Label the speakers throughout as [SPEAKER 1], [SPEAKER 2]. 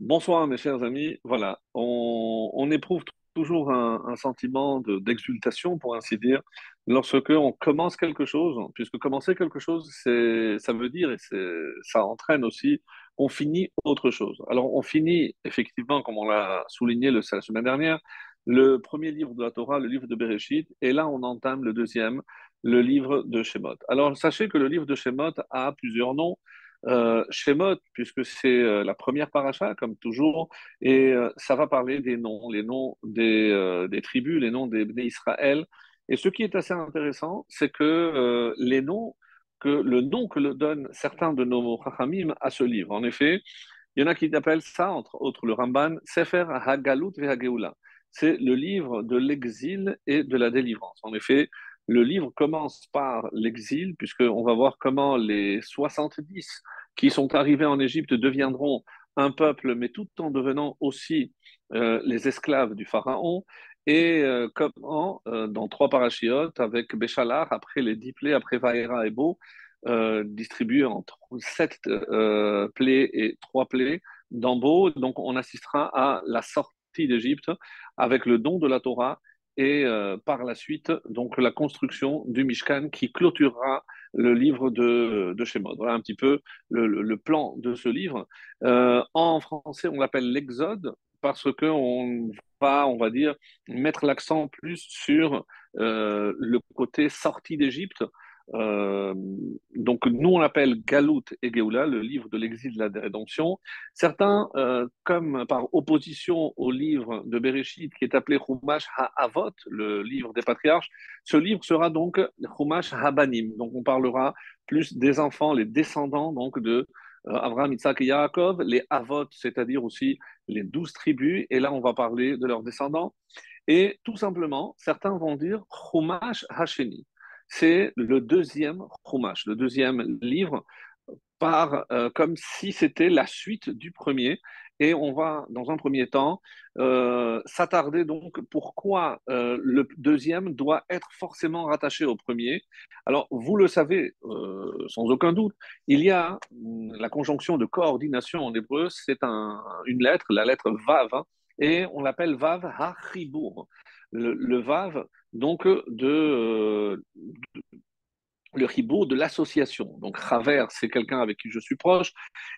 [SPEAKER 1] Bonsoir mes chers amis. Voilà, on, on éprouve toujours un, sentiment de- d'exultation, pour ainsi dire, lorsque on commence quelque chose, puisque commencer quelque chose, ça veut dire et ça entraîne aussi qu'on finit autre chose. Alors on finit effectivement, comme on l'a souligné la semaine dernière, le premier livre de la Torah, le livre de Bereshit, et là on entame le deuxième, le livre de Shemot. Alors sachez que le livre de Shemot a plusieurs noms euh, Shemot, puisque c'est euh, la première paracha, comme toujours, et euh, ça va parler des noms, les noms des, euh, tribus, les noms des Israël. Et ce qui est assez intéressant, c'est que les noms, que le nom que le donnent certains de nos Chachamim à ce livre. En effet, il y en a qui appellent ça, entre autres le Ramban, Sefer Hagalut Vehageula. C'est le livre de l'exil et de la délivrance. En effet, le livre commence par l'exil, puisqu'on va voir comment les 70 qui sont arrivés en Égypte deviendront un peuple, mais tout en devenant aussi euh, les esclaves du pharaon. Et euh, comment, euh, dans trois parachiotes, avec Béchalar, après les dix plaies, après Vaera et Beau, euh, distribués en sept plaies et trois plaies d'Ambo. Donc, on assistera à la sortie d'Égypte avec le don de la Torah et euh, par la suite, donc, la construction du Mishkan qui clôturera le livre de, de Shemot. Voilà un petit peu le, le, plan de ce livre. Euh, en français, on l'appelle l'Exode parce qu'on va, on va dire, mettre l'accent plus sur euh, le côté sortie d'Égypte euh, donc, nous, on l'appelle Galout et Géoula, le livre de l'exil de la rédemption. Certains, euh, comme par opposition au livre de Bereshit, qui est appelé Chumash HaAvot, le livre des patriarches, ce livre sera donc Chumash HaBanim. Donc, on parlera plus des enfants, les descendants donc de euh, Abraham, Isaac et Yaakov, les Avot, c'est-à-dire aussi les douze tribus. Et là, on va parler de leurs descendants. Et tout simplement, certains vont dire Chumash Hasheni c'est le deuxième Chumash, le deuxième livre, par, euh, comme si c'était la suite du premier. Et on va, dans un premier temps, euh, s'attarder donc pourquoi euh, le deuxième doit être forcément rattaché au premier. Alors, vous le savez sans aucun doute, il y a la conjonction de coordination en hébreu, c'est un, une lettre, la lettre Vav, et on l'appelle Vav HaChibour. Le, Vav, donc, de, euh, le ribourg de l'association. Donc, Raver, c'est quelqu'un avec qui je suis proche.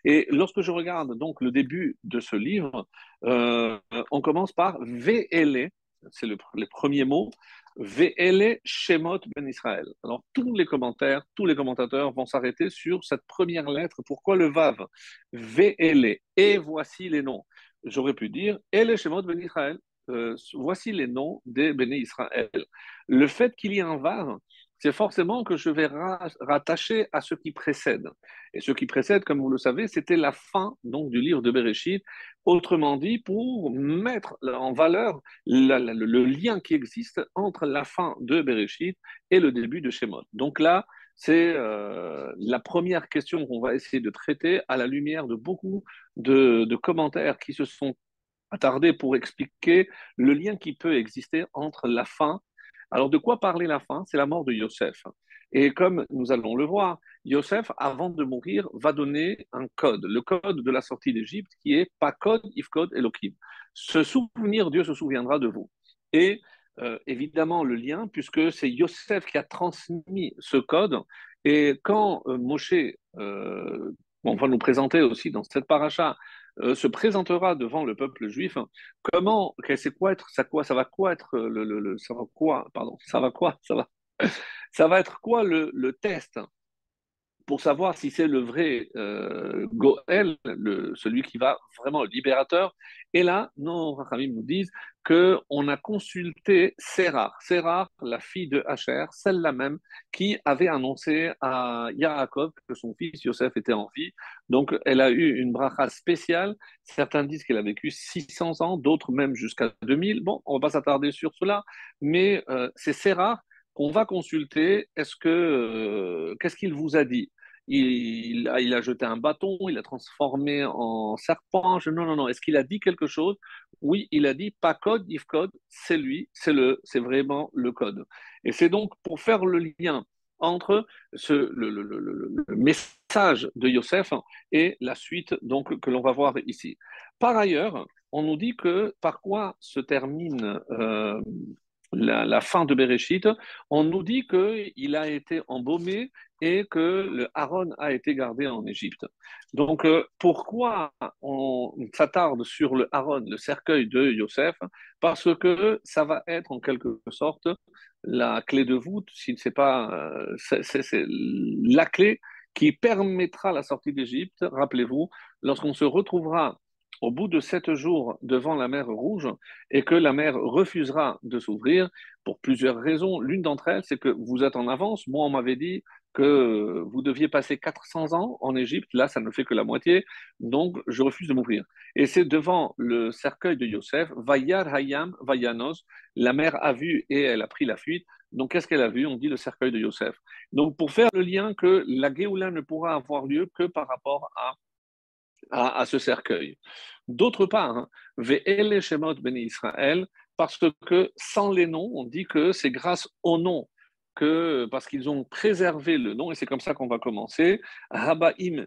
[SPEAKER 1] Et lorsque je regarde donc le début de ce livre, euh, on commence par VLE, c'est le, les premiers mots, VLE Shemot Ben Israël. Alors, tous les commentaires, tous les commentateurs vont s'arrêter sur cette première lettre. Pourquoi le Vav? VLE. Et voici les noms. J'aurais pu dire Ele Shemot Ben Israël. Euh, voici les noms des béné Israël. Le fait qu'il y ait un Vav, c'est forcément que je vais rattacher à ce qui précède. Et ce qui précède, comme vous le savez, c'était la fin donc du livre de Bereshit. Autrement dit, pour mettre en valeur le lien qui existe entre la fin de Bereshit et le début de Shemot. Donc là, c'est euh, la première question qu'on va essayer de traiter à la lumière de beaucoup de commentaires qui se sont attardés pour expliquer le lien qui peut exister entre la fin alors, de quoi parler la fin C'est la mort de Yosef. Et comme nous allons le voir, Yosef, avant de mourir, va donner un code, le code de la sortie d'Égypte, qui est pas code, if code, Elohim. Ce souvenir, Dieu se souviendra de vous. Et euh, évidemment, le lien, puisque c'est Yosef qui a transmis ce code. Et quand euh, Moshe, euh, on va nous présenter aussi dans cette paracha, euh, se présentera devant le peuple juif, comment, c'est quoi être, ça quoi, ça va quoi être le, le, le, ça va quoi, pardon, ça va quoi, ça va, ça va être quoi le, le test? Pour savoir si c'est le vrai euh, Goël, le, celui qui va vraiment le libérateur. Et là, nos Rachamim nous disent qu'on a consulté Sérar, Sérar, la fille de Hacher, celle-là même qui avait annoncé à Yaakov que son fils Yosef était en vie. Donc, elle a eu une bracha spéciale. Certains disent qu'elle a vécu 600 ans, d'autres même jusqu'à 2000. Bon, on ne va pas s'attarder sur cela, mais euh, c'est Sérar qu'on va consulter. Est-ce que euh, qu'est-ce qu'il vous a dit? Il, a, jeté un bâton, il a transformé en serpent. Je, non, non, non. Est-ce qu'il a dit quelque chose? Oui, il a dit pas code, if code, c'est lui, c'est le, c'est vraiment le code. Et c'est donc pour faire le lien entre ce, le, message de Yosef et la suite donc que l'on va voir ici. Par ailleurs, on nous dit que par quoi se termine euh, la, fin de Bereshit, on nous dit qu'il a été embaumé et que le Aaron a été gardé en Égypte. Donc, euh, pourquoi on s'attarde sur le Aaron, le cercueil de Yosef? Parce que ça va être en quelque sorte la clé de voûte, si c'est pas, euh, c'est la clé qui permettra la sortie d'Égypte. Rappelez-vous, lorsqu'on se retrouvera au bout de sept jours devant la mer Rouge et que la mer refusera de s'ouvrir pour plusieurs raisons. L'une d'entre elles, c'est que vous êtes en avance. Moi, on m'avait dit que vous deviez passer 400 ans en Égypte. Là, ça ne fait que la moitié. Donc, je refuse de m'ouvrir. Et c'est devant le cercueil de Yosef, Vayar Hayam Vayanos, la mer a vu et elle a pris la fuite. Donc, qu'est-ce qu'elle a vu? On dit le cercueil de Yosef. Donc, pour faire le lien que la Géoula ne pourra avoir lieu que par rapport à à, ce cercueil. D'autre part, hein, Ve'ele Shemot Ben Israël, parce que sans les noms, on dit que c'est grâce au nom que, parce qu'ils ont préservé le nom, et c'est comme ça qu'on va commencer, Habaim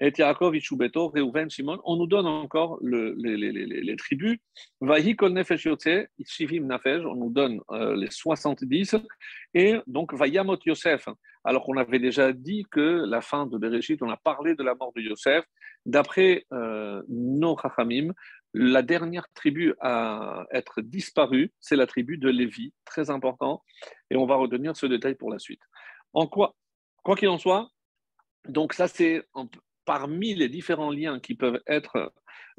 [SPEAKER 1] et Yaakov, Reuven, Shimon, on nous donne encore le, les, les, les, les, tribus. Vahi kol nefesh Shivim nafesh, on nous donne euh, les 70. Et donc, Vayamot Yosef, alors qu'on avait déjà dit que la fin de Bereshit, on a parlé de la mort de Yosef. D'après euh, nos la dernière tribu à être disparue, c'est la tribu de Lévi, très important. Et on va retenir ce détail pour la suite. En quoi, quoi qu'il en soit, donc ça c'est parmi les différents liens qui peuvent être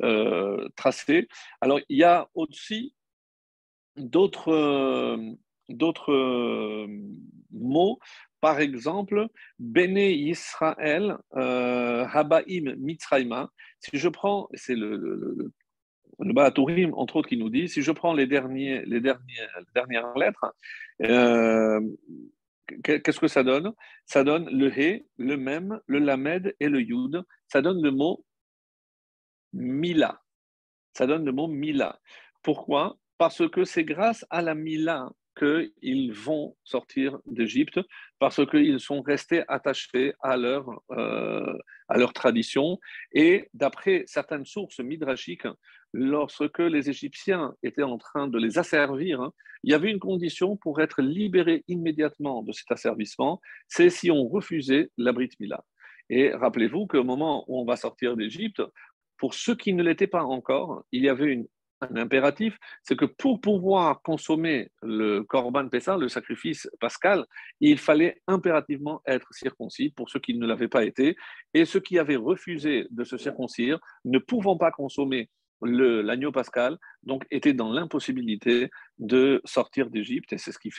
[SPEAKER 1] euh, tracés. Alors, il y a aussi d'autres euh, euh, mots. Par exemple, Béné Israël, Habaim Mitzrayma. Si je prends, c'est le, le, le, entre autres, qui nous dit, si je prends les, dernières, lettres, qu'est-ce que ça donne? Ça donne le He, le Mem, le Lamed et le Yud. Ça donne le mot Mila. Ça donne le mot Mila. Pourquoi? Parce que c'est grâce à la Mila qu'ils vont sortir d'Égypte, parce qu'ils sont restés attachés à leur, euh, à leur tradition. Et d'après certaines sources midrashiques, lorsque les Égyptiens étaient en train de les asservir, hein, il y avait une condition pour être libéré immédiatement de cet asservissement, c'est si on refusait la Brit Mila. Et rappelez-vous qu'au moment où on va sortir d'Égypte, pour ceux qui ne l'étaient pas encore, il y avait un impératif, c'est que pour pouvoir consommer le Corban Pessah, le sacrifice pascal, il fallait impérativement être circoncis pour ceux qui ne l'avaient pas été. Et ceux qui avaient refusé de se circoncire, ne pouvant pas consommer l'agneau pascal, donc était dans l'impossibilité de sortir d'Égypte, et c'est ce qui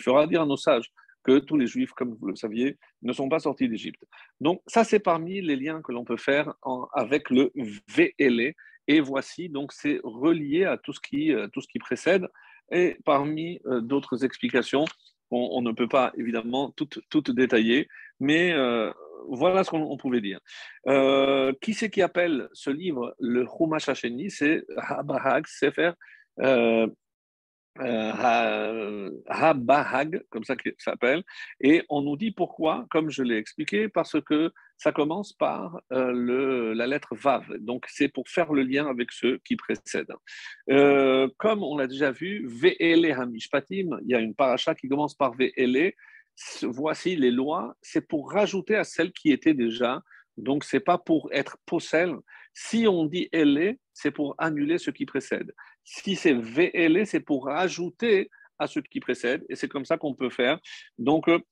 [SPEAKER 1] fera dire à nos sages que tous les juifs, comme vous le saviez, ne sont pas sortis d'Égypte. Donc ça, c'est parmi les liens que l'on peut faire avec le VLE, et voici, donc c'est relié à tout ce, qui, euh, tout ce qui précède, et parmi euh, d'autres explications, on, ne peut pas évidemment toutes, détailler, mais euh, voilà ce qu'on pouvait dire. Qui c'est qui appelle ce livre le Chumash Hasheni? C'est Habahag Sefer euh, euh, Habahag, comme ça qu'il s'appelle. Et on nous dit pourquoi, comme je l'ai expliqué, parce que ça commence par le, la lettre Vav. Donc c'est pour faire le lien avec ceux qui précèdent. comme on l'a déjà vu, Ve'ele Hamishpatim, il y a une paracha qui commence par Ve'ele voici les lois, c'est pour rajouter à celles qui étaient déjà. Donc, ce n'est pas pour être possède. Si on dit elle c'est pour annuler ce qui précède. Si c'est VL, c'est pour rajouter à ce qui précède. Et c'est comme ça qu'on peut faire donc euh,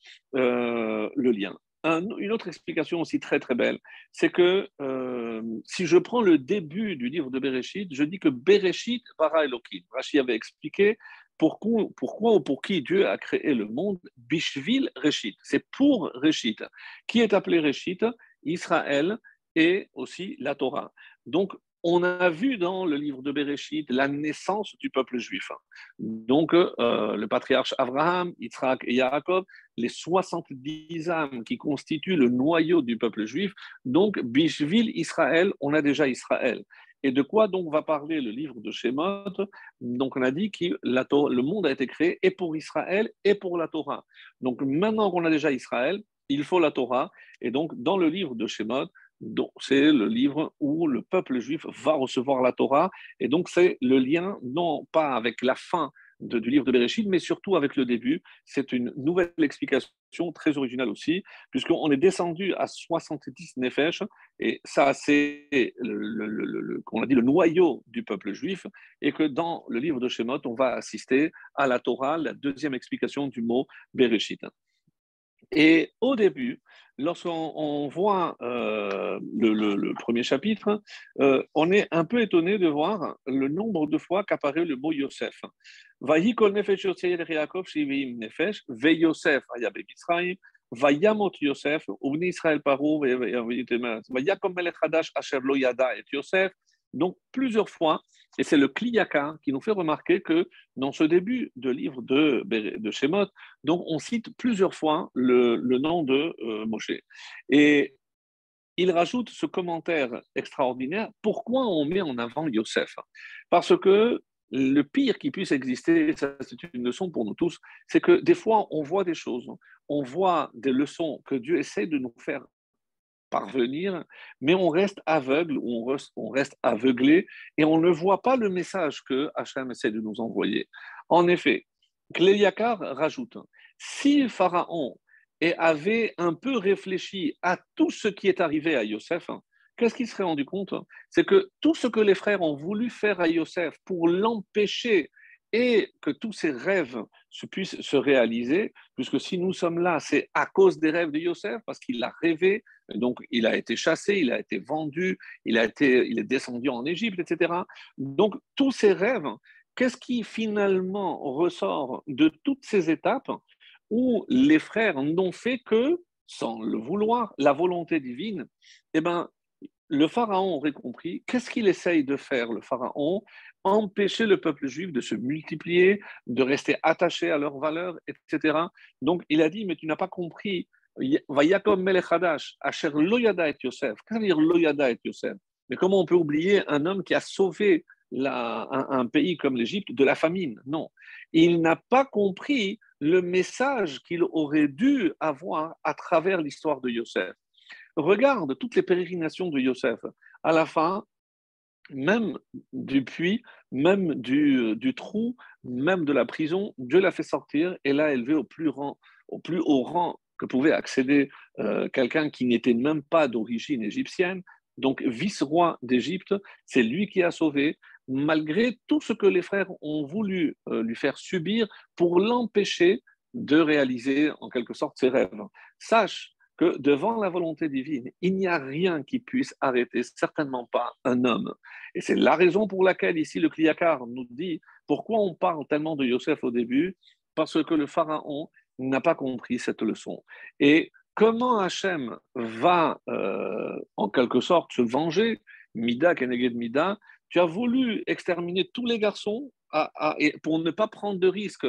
[SPEAKER 1] le lien. une autre explication aussi très très belle, c'est que euh, si je prends le début du livre de Bereshit, je dis que Bereshit para Elohim. Rashi avait expliqué pourquoi, pourquoi ou pour qui Dieu a créé le monde Bishvil Reshit. C'est pour Reshit. Qui est appelé Reshit? Israël et aussi la Torah. Donc, on a vu dans le livre de Bereshit la naissance du peuple juif. Donc, euh, le patriarche Abraham, Yitzhak et Yaakov, les 70 âmes qui constituent le noyau du peuple juif. Donc, Bishvil Israël, on a déjà Israël. Et de quoi donc va parler le livre de Shemot? Donc on a dit que le monde a été créé et pour Israël et pour la Torah. Donc maintenant qu'on a déjà Israël, il faut la Torah. Et donc, dans le livre de Shemot, c'est le livre où le peuple juif va recevoir la Torah. Et donc, c'est le lien, non pas avec la fin du livre de Bereshit, mais surtout avec le début. C'est une nouvelle explication très originale aussi, puisqu'on est descendu à 70 nefesh, et ça, c'est, le, qu'on a dit, le noyau du peuple juif, et que dans le livre de Shemot, on va assister à la Torah, la deuxième explication du mot Bereshit. Et au début, lorsqu'on voit euh, le, premier chapitre, euh, on est un peu étonné de voir le nombre de fois qu'apparaît le mot Yosef. Vayikol nefesh Yaakov shivim nefesh, ve Yosef aya b'Mitzrayim, vayamot Yosef, uvni Israël parou, vayakom melech hadash asher lo yada et Yosef. Donc plusieurs fois, et c'est le Kliyaka qui nous fait remarquer que dans ce début de livre de, de Shemot, donc on cite plusieurs fois le, nom de euh, Moshe. Et il rajoute ce commentaire extraordinaire, pourquoi on met en avant Yosef? Parce que le pire qui puisse exister, c'est une leçon pour nous tous, c'est que des fois on voit des choses, on voit des leçons que Dieu essaie de nous faire parvenir, mais on reste aveugle, on reste, on reste aveuglé et on ne voit pas le message que Hachem essaie de nous envoyer. En effet, Cléliakar rajoute si Pharaon avait un peu réfléchi à tout ce qui est arrivé à Yosef, qu'est-ce qu'il serait rendu compte? C'est que tout ce que les frères ont voulu faire à Yosef pour l'empêcher et que tous ses rêves se puissent se réaliser, puisque si nous sommes là, c'est à cause des rêves de Yosef, parce qu'il a rêvé, donc il a été chassé, il a été vendu, il, a été, il est descendu en Égypte, etc. Donc tous ces rêves, qu'est-ce qui finalement ressort de toutes ces étapes où les frères n'ont fait que, sans le vouloir, la volonté divine? Eh bien, le Pharaon aurait compris. Qu'est-ce qu'il essaye de faire, le Pharaon? Empêcher le peuple juif de se multiplier, de rester attaché à leurs valeurs, etc. Donc il a dit, mais tu n'as pas compris. Vayakom Melechadash, Asher Loyada et Yosef. Qu'est-ce que dire Loyada et Yosef Mais comment on peut oublier un homme qui a sauvé un, pays comme l'Égypte de la famine? Non. Il n'a pas compris le message qu'il aurait dû avoir à travers l'histoire de Yosef. Regarde toutes les pérégrinations de Yosef. À la fin, même du puits, même du, trou, même de la prison, Dieu l'a fait sortir et l'a élevé au plus haut rang que pouvait accéder euh, quelqu'un qui n'était même pas d'origine égyptienne. Donc, vice-roi d'Égypte, c'est lui qui a sauvé, malgré tout ce que les frères ont voulu euh, lui faire subir pour l'empêcher de réaliser en quelque sorte ses rêves. Sache que devant la volonté divine, il n'y a rien qui puisse arrêter, certainement pas un homme. Et c'est la raison pour laquelle ici le Kliakar nous dit pourquoi on parle tellement de Yosef au début, parce que le Pharaon n'a pas compris cette leçon. Et comment Hachem va euh, en quelque sorte se venger, Mida, Keneged Mida, tu as voulu exterminer tous les garçons pour ne pas prendre de risques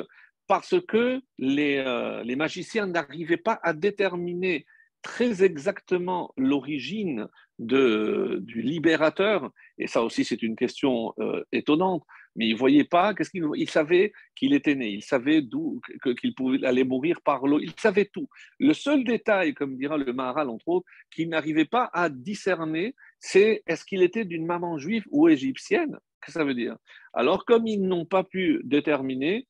[SPEAKER 1] parce que les, euh, les magiciens n'arrivaient pas à déterminer très exactement l'origine du libérateur, et ça aussi c'est une question euh, étonnante, mais il ne voyait pas, qu'est-ce qu'il il savait qu'il était né, il savait d'où qu'il pouvait aller mourir par l'eau, il savait tout. Le seul détail, comme dira le Maharal entre autres, qu'il n'arrivait pas à discerner, c'est est-ce qu'il était d'une maman juive ou égyptienne? Qu'est-ce que ça veut dire? Alors comme ils n'ont pas pu déterminer,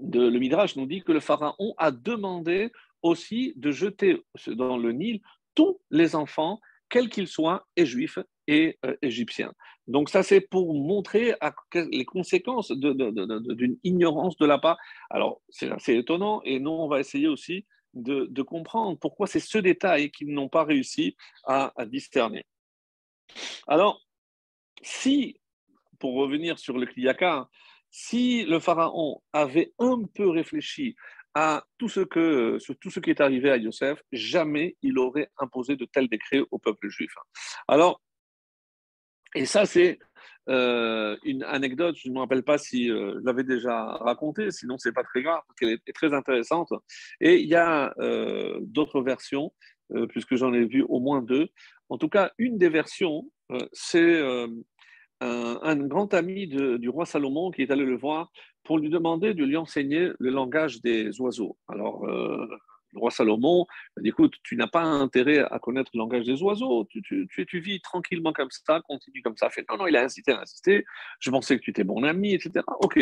[SPEAKER 1] le Midrash nous dit que le pharaon a demandé aussi de jeter dans le Nil tous les enfants, quels qu'ils soient, et juifs et euh, égyptiens. Donc ça, c'est pour montrer les conséquences d'une ignorance de la part. Alors, c'est assez étonnant, et nous, on va essayer aussi de, comprendre pourquoi c'est ce détail qu'ils n'ont pas réussi à, discerner. Alors, si, pour revenir sur le Kliyaka, si le pharaon avait un peu réfléchi à tout ce, que, tout ce qui est arrivé à Yosef, jamais il aurait imposé de tels décrets au peuple juif. Alors, et ça, c'est euh, une anecdote, je ne me rappelle pas si euh, je l'avais déjà racontée, sinon c'est pas très grave, parce qu'elle est, très intéressante. Et il y a euh, d'autres versions, puisque j'en ai vu au moins deux. En tout cas, une des versions, c'est un, grand ami du roi Salomon qui est allé le voir pour lui demander de lui enseigner le langage des oiseaux. Alors, euh, le roi Salomon dit écoute, tu n'as pas intérêt à connaître le langage des oiseaux, tu, tu, tu, vis tranquillement comme ça, continue comme ça. Fait non, non, il a insisté, a insisté, je pensais que tu étais bon ami, etc. Ok.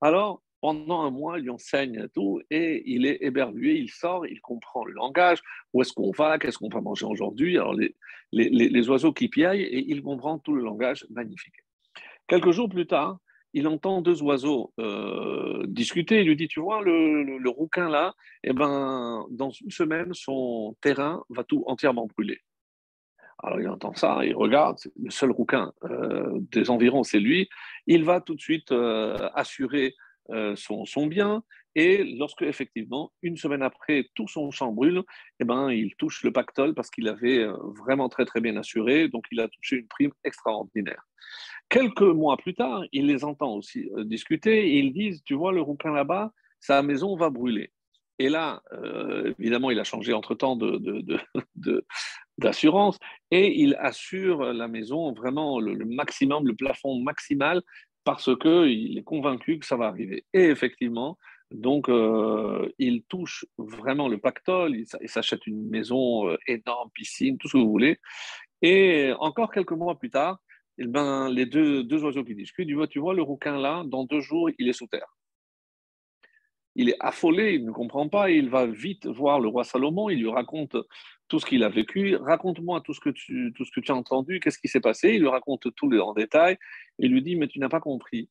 [SPEAKER 1] Alors, pendant un mois, il lui enseigne tout et il est éberlué, il sort, il comprend le langage, où est-ce qu'on va, qu'est-ce qu'on va manger aujourd'hui? Alors, les, les, les, oiseaux qui piaillent et il comprend tout le langage magnifique. Quelques jours plus tard, il entend deux oiseaux euh, discuter. Il lui dit Tu vois, le, rouquin là, eh ben, dans une semaine, son terrain va tout entièrement brûler. Alors il entend ça, il regarde, le seul rouquin euh, des environs, c'est lui. Il va tout de suite euh, assurer son, bien. Et lorsque, effectivement, une semaine après, tout son champ brûle, eh ben, il touche le pactole parce qu'il avait vraiment très, très bien assuré. Donc, il a touché une prime extraordinaire. Quelques mois plus tard, il les entend aussi euh, discuter et ils disent, tu vois, le rouquin là-bas, sa maison va brûler. Et là, euh, évidemment, il a changé entre-temps d'assurance et il assure la maison vraiment le, maximum, le plafond maximal parce qu'il est convaincu que ça va arriver. Et effectivement, donc, euh, il touche vraiment le pactole, il, s'achète une maison énorme, piscine, tout ce que vous voulez. Et encore quelques mois plus tard, eh ben, les deux, deux oiseaux qui discutent, tu vois, tu vois le rouquin là, dans deux jours, il est sous terre. Il est affolé, il ne comprend pas, il va vite voir le roi Salomon, il lui raconte tout ce qu'il a vécu, raconte-moi tout ce que tu, tout ce que tu as entendu, qu'est-ce qui s'est passé, il lui raconte tout en détail, et lui dit, mais tu n'as pas compris.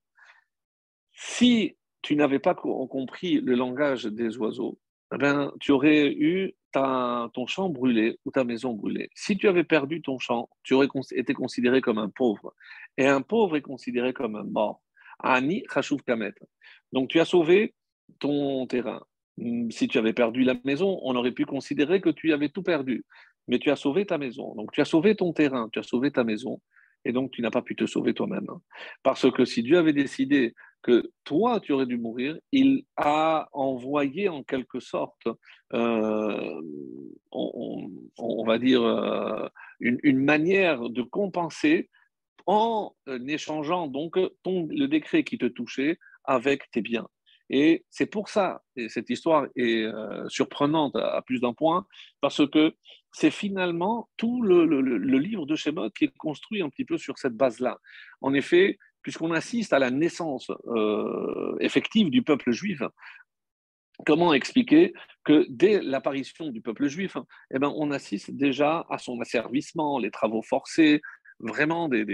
[SPEAKER 1] Si tu n'avais pas compris le langage des oiseaux, eh ben, tu aurais eu ton champ brûlé ou ta maison brûlée. Si tu avais perdu ton champ, tu aurais été considéré comme un pauvre. Et un pauvre est considéré comme un mort. Ani Khashouf Kamet. Donc tu as sauvé ton terrain. Hmm, si tu avais perdu la maison, on aurait pu considérer que tu avais tout perdu. Mais tu as sauvé ta maison. Donc tu as sauvé ton terrain, tu as sauvé ta maison. Et donc tu n'as pas pu te sauver toi-même. Parce que si Dieu avait décidé que toi, tu aurais dû mourir, il a envoyé en quelque sorte, euh, on, va dire, euh, une, manière de compenser en euh, échangeant donc ton, le décret qui te touchait avec tes biens. Et c'est pour ça, et cette histoire est surprenante à, plus d'un point, parce que c'est finalement tout le, le, livre de Shemot qui est construit un petit peu sur cette base-là. En effet, puisqu'on assiste à la naissance euh, effective du peuple juif, comment expliquer que dès l'apparition du peuple juif, eh ben, on assiste déjà à son asservissement, les travaux forcés, vraiment des,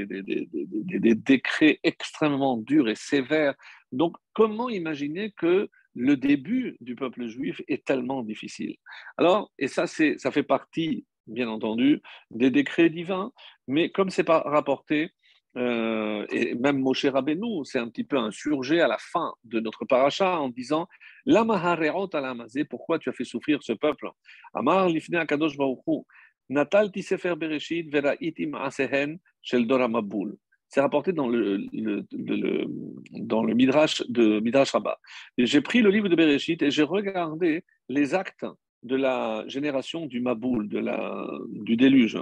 [SPEAKER 1] décrets extrêmement durs et sévères. Donc, comment imaginer que le début du peuple juif est tellement difficile? Alors, et ça, ça fait partie, bien entendu, des décrets divins, mais comme c'est pas rapporté, euh, et même Moshe Rabbeinu s'est un petit peu insurgé à la fin de notre paracha en disant pourquoi tu as fait souffrir ce peuple? Amar lifne akadosh natal tisefer bereshit shel C'est rapporté dans le, le, dans le Midrash de Midrash Rabbah. J'ai pris le livre de Bereshit et j'ai regardé les actes de la génération du Maboul, de la, du déluge.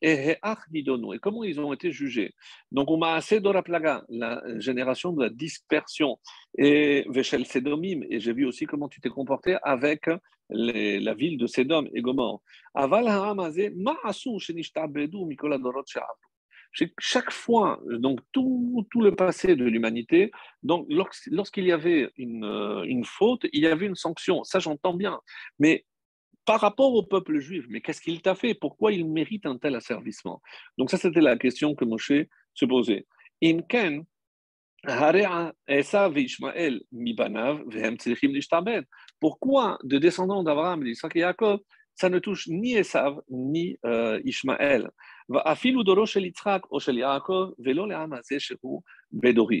[SPEAKER 1] Et comment ils ont été jugés? Donc, on m'a assez plaga, la génération de la dispersion, et Veshel Sedomim, et j'ai vu aussi comment tu t'es comporté avec la ville de Sedom et. Aval chaque fois, donc tout, tout, le passé de l'humanité, lorsqu'il y avait une, une, faute, il y avait une sanction. Ça, j'entends bien. Mais par rapport au peuple juif, mais qu'est-ce qu'il t'a fait? Pourquoi il mérite un tel asservissement? Donc ça, c'était la question que Moshe se posait. Pourquoi de descendants d'Abraham, d'Isaac et Jacob, ça ne touche ni Esav ni euh, Ishmaël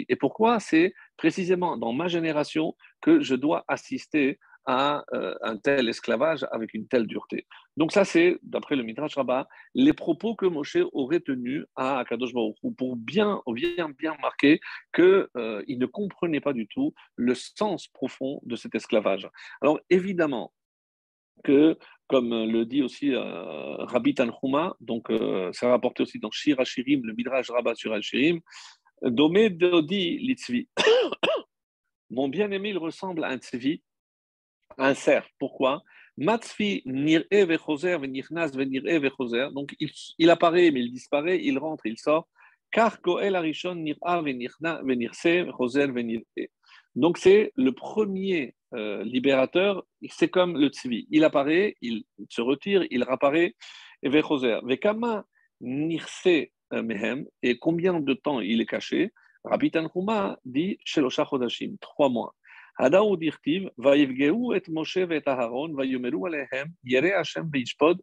[SPEAKER 1] Et pourquoi? C'est précisément dans ma génération que je dois assister à euh, un tel esclavage avec une telle dureté. Donc ça, c'est, d'après le Midrash Rabbah, les propos que Moshe aurait tenus à Akadosh Baruch pour bien, bien, marquer qu'il euh, ne comprenait pas du tout le sens profond de cet esclavage. Alors évidemment que, comme le dit aussi euh, Rabbi Tanhuma, donc c'est rapporté aussi dans Shir Hashirim, le Midrash Rabbah sur Hashirim, Domé Dodi Litzvi. Mon bien-aimé, il ressemble à un tzvi un cerf. Pourquoi vechoser. Donc il, il, apparaît, mais il disparaît, il rentre, il sort. Car. Donc c'est le premier euh, libérateur, c'est comme le tzvi. Il apparaît, il se retire, il réapparaît, et vechoser. Vekama nirse euh, mehem, et combien de temps il est caché? Rabbi Tanchuma dit Shelosha Chodashim, trois mois.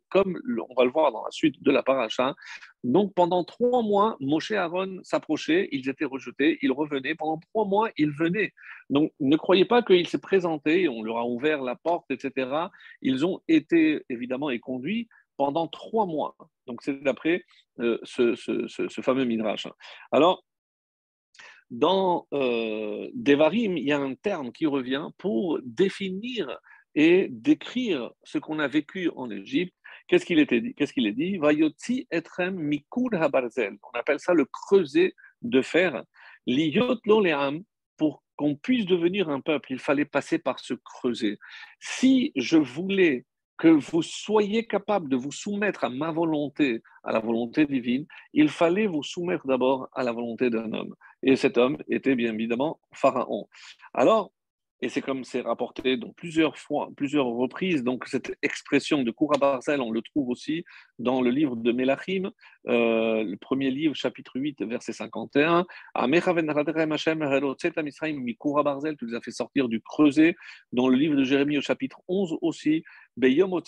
[SPEAKER 1] Comme on va le voir dans la suite de la paracha. Donc pendant trois mois, Moshe et Aaron s'approchaient, ils étaient rejetés, ils revenaient. Pendant trois mois, ils venaient. Donc ne croyez pas qu'il s'est présenté, on leur a ouvert la porte, etc. Ils ont été évidemment et conduits pendant trois mois. Donc c'est d'après euh, ce, fameux midrash. Alors, dans euh, Devarim, il y a un terme qui revient pour définir et décrire ce qu'on a vécu en Égypte. Qu'est-ce qu'il dit? Qu'est-ce qu'il est dit? Habarzel. On appelle ça le creuset de fer. Liyot lo pour qu'on puisse devenir un peuple, il fallait passer par ce creuset. Si je voulais que vous soyez capable de vous soumettre à ma volonté, à la volonté divine, il fallait vous soumettre d'abord à la volonté d'un homme. Et cet homme était bien évidemment Pharaon. Alors, et c'est comme c'est rapporté donc plusieurs fois, plusieurs reprises. Donc cette expression de Koura Barzel, on le trouve aussi dans le livre de Melachim, euh, le premier livre, chapitre 8, verset 51. Barzel, tu les as fait sortir du creuset. Dans le livre de Jérémie au chapitre 11 aussi. Donc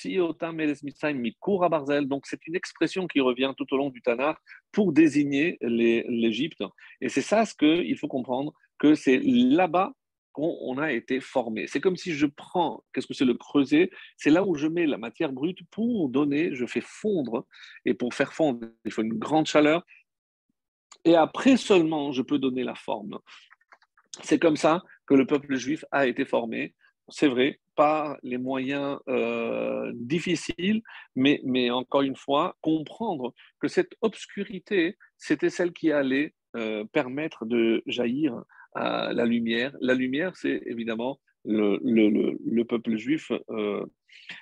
[SPEAKER 1] c'est une expression qui revient tout au long du Tanakh pour désigner l'Égypte. Et c'est ça ce qu'il faut comprendre, que c'est là-bas qu'on a été formé. C'est comme si je prends, qu'est-ce que c'est le creuset? C'est là où je mets la matière brute pour donner, je fais fondre, et pour faire fondre, il faut une grande chaleur, et après seulement je peux donner la forme. C'est comme ça que le peuple juif a été formé, c'est vrai, par les moyens euh, difficiles, mais, mais encore une fois, comprendre que cette obscurité, c'était celle qui allait euh, permettre de jaillir à la lumière. La lumière, c'est évidemment le, le, le, peuple juif. Euh,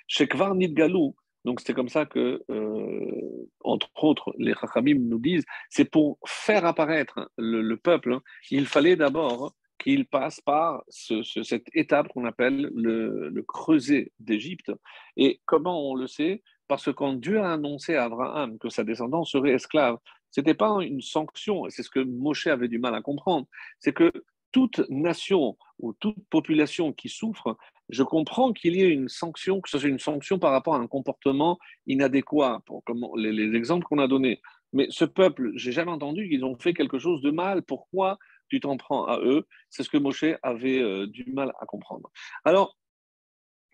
[SPEAKER 1] Shekvar Nidgalou, donc c'est comme ça que, euh, entre autres, les Chachamim nous disent, c'est pour faire apparaître le, peuple, hein, il fallait d'abord qu'il passe par ce, cette étape qu'on appelle le, le creuset d'Égypte. Et comment on le sait? Parce que quand Dieu a annoncé à Abraham que sa descendance serait esclave, ce n'était pas une sanction, et c'est ce que Moshe avait du mal à comprendre, c'est que toute nation ou toute population qui souffre, je comprends qu'il y ait une sanction, que ce soit une sanction par rapport à un comportement inadéquat, pour comme les, exemples qu'on a donnés. Mais ce peuple, j'ai jamais entendu qu'ils ont fait quelque chose de mal. Pourquoi tu t'en prends à eux? C'est ce que Moshe avait euh, du mal à comprendre. Alors,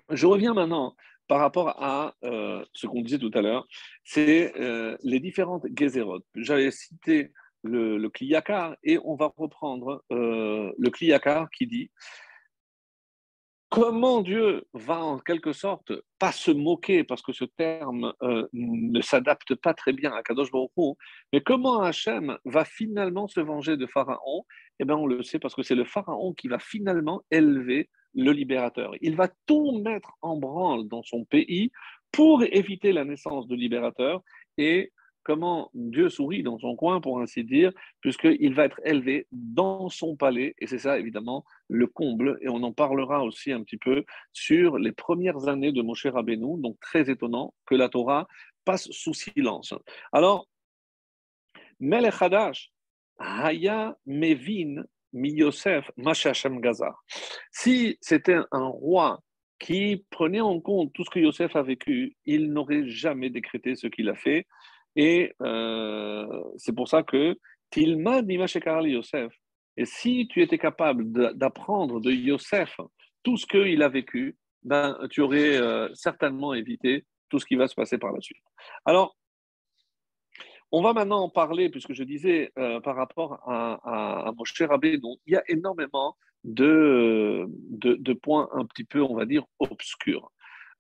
[SPEAKER 1] je reviens maintenant par rapport à euh, ce qu'on disait tout à l'heure, c'est euh, les différentes gezerot. J'avais cité le, le et on va reprendre euh, le Kliyakar qui dit comment Dieu va en quelque sorte pas se moquer, parce que ce terme ne s'adapte pas très bien à Kadosh Baruch mais comment Hachem va finalement se venger de Pharaon? Eh bien, on le sait parce que c'est le Pharaon qui va finalement élever le libérateur. Il va tout mettre en branle dans son pays pour éviter la naissance de libérateur et comment Dieu sourit dans son coin, pour ainsi dire, puisqu'il va être élevé dans son palais, et c'est ça évidemment le comble, et on en parlera aussi un petit peu sur les premières années de Moshe Rabbeinu, donc très étonnant que la Torah passe sous silence. Alors, Melech Hadash, Haya Mevin mi Yosef Gaza. Si c'était un roi qui prenait en compte tout ce que Yosef a vécu, il n'aurait jamais décrété ce qu'il a fait. Et euh, c'est pour ça que Tilma Yosef. Et si tu étais capable d'apprendre de Yosef tout ce qu'il a vécu, ben, tu aurais euh, certainement évité tout ce qui va se passer par la suite. Alors, on va maintenant en parler, puisque je disais euh, par rapport à, à, Moshe donc il y a énormément de, de, points un petit peu, on va dire, obscurs.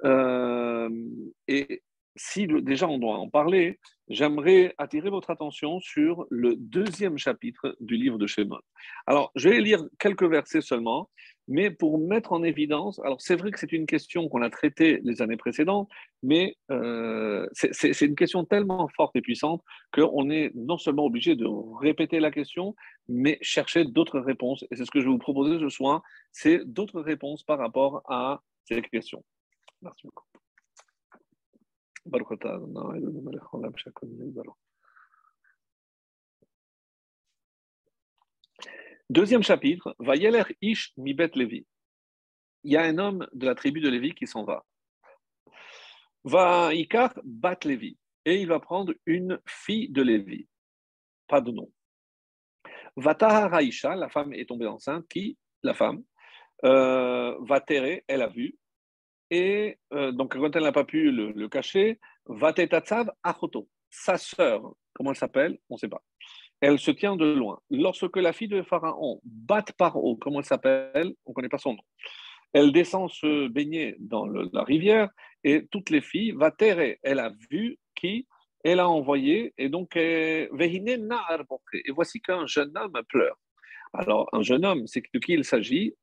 [SPEAKER 1] Et si déjà on doit en parler, j'aimerais attirer votre attention sur le deuxième chapitre du livre de Shemot. Alors, je vais lire quelques versets seulement. mais pour mettre en évidence, alors c'est vrai que c'est une question qu'on a traitée les années précédentes, mais euh, c'est une question tellement forte et puissante qu'on est non seulement obligé de répéter la question, mais chercher d'autres réponses. Et c'est ce que je vais vous proposer ce soir, c'est d'autres réponses par rapport à ces questions. Merci beaucoup. Deuxième chapitre, Vayeler Ish Mibet Levi. Il y a un homme de la tribu de Lévi qui s'en va. Va Ikar Bat Levi. Et il va prendre une fille de Lévi. Pas de nom. Vataha Raisha, la femme est tombée enceinte. Qui? La femme. Euh, Vatere, elle a vu. Et euh, donc, quand elle n'a pas pu le, le cacher, Vatetatsav Achoto, sa sœur, comment elle s'appelle On ne sait pas elle se tient de loin. Lorsque la fille de Pharaon, bat par eau, comment elle s'appelle On ne connaît pas son nom. Elle descend se baigner dans la rivière et toutes les filles, va terrer. Elle a vu qui Elle a envoyé et donc, et voici qu'un jeune homme pleure. Alors, un jeune homme, c'est de qui il s'agit?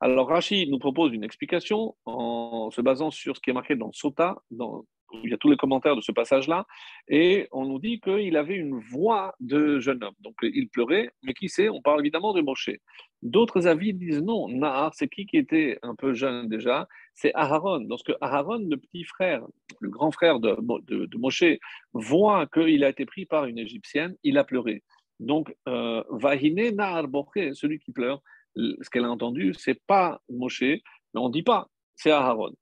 [SPEAKER 1] Alors, Rachid nous propose une explication en se basant sur ce qui est marqué dans Sota, dans il y a tous les commentaires de ce passage-là, et on nous dit qu'il avait une voix de jeune homme. Donc il pleurait, mais qui sait On parle évidemment de Moshe. D'autres avis disent non, Nahar, c'est qui qui était un peu jeune déjà? C'est Aharon. Lorsque Aharon, le petit frère, le grand frère de, de, Moshe, voit qu'il a été pris par une Égyptienne, il a pleuré. Donc, euh, Vahine Nahar celui qui pleure, ce qu'elle a entendu, c'est pas Moshe, mais on dit pas, c'est Aharon.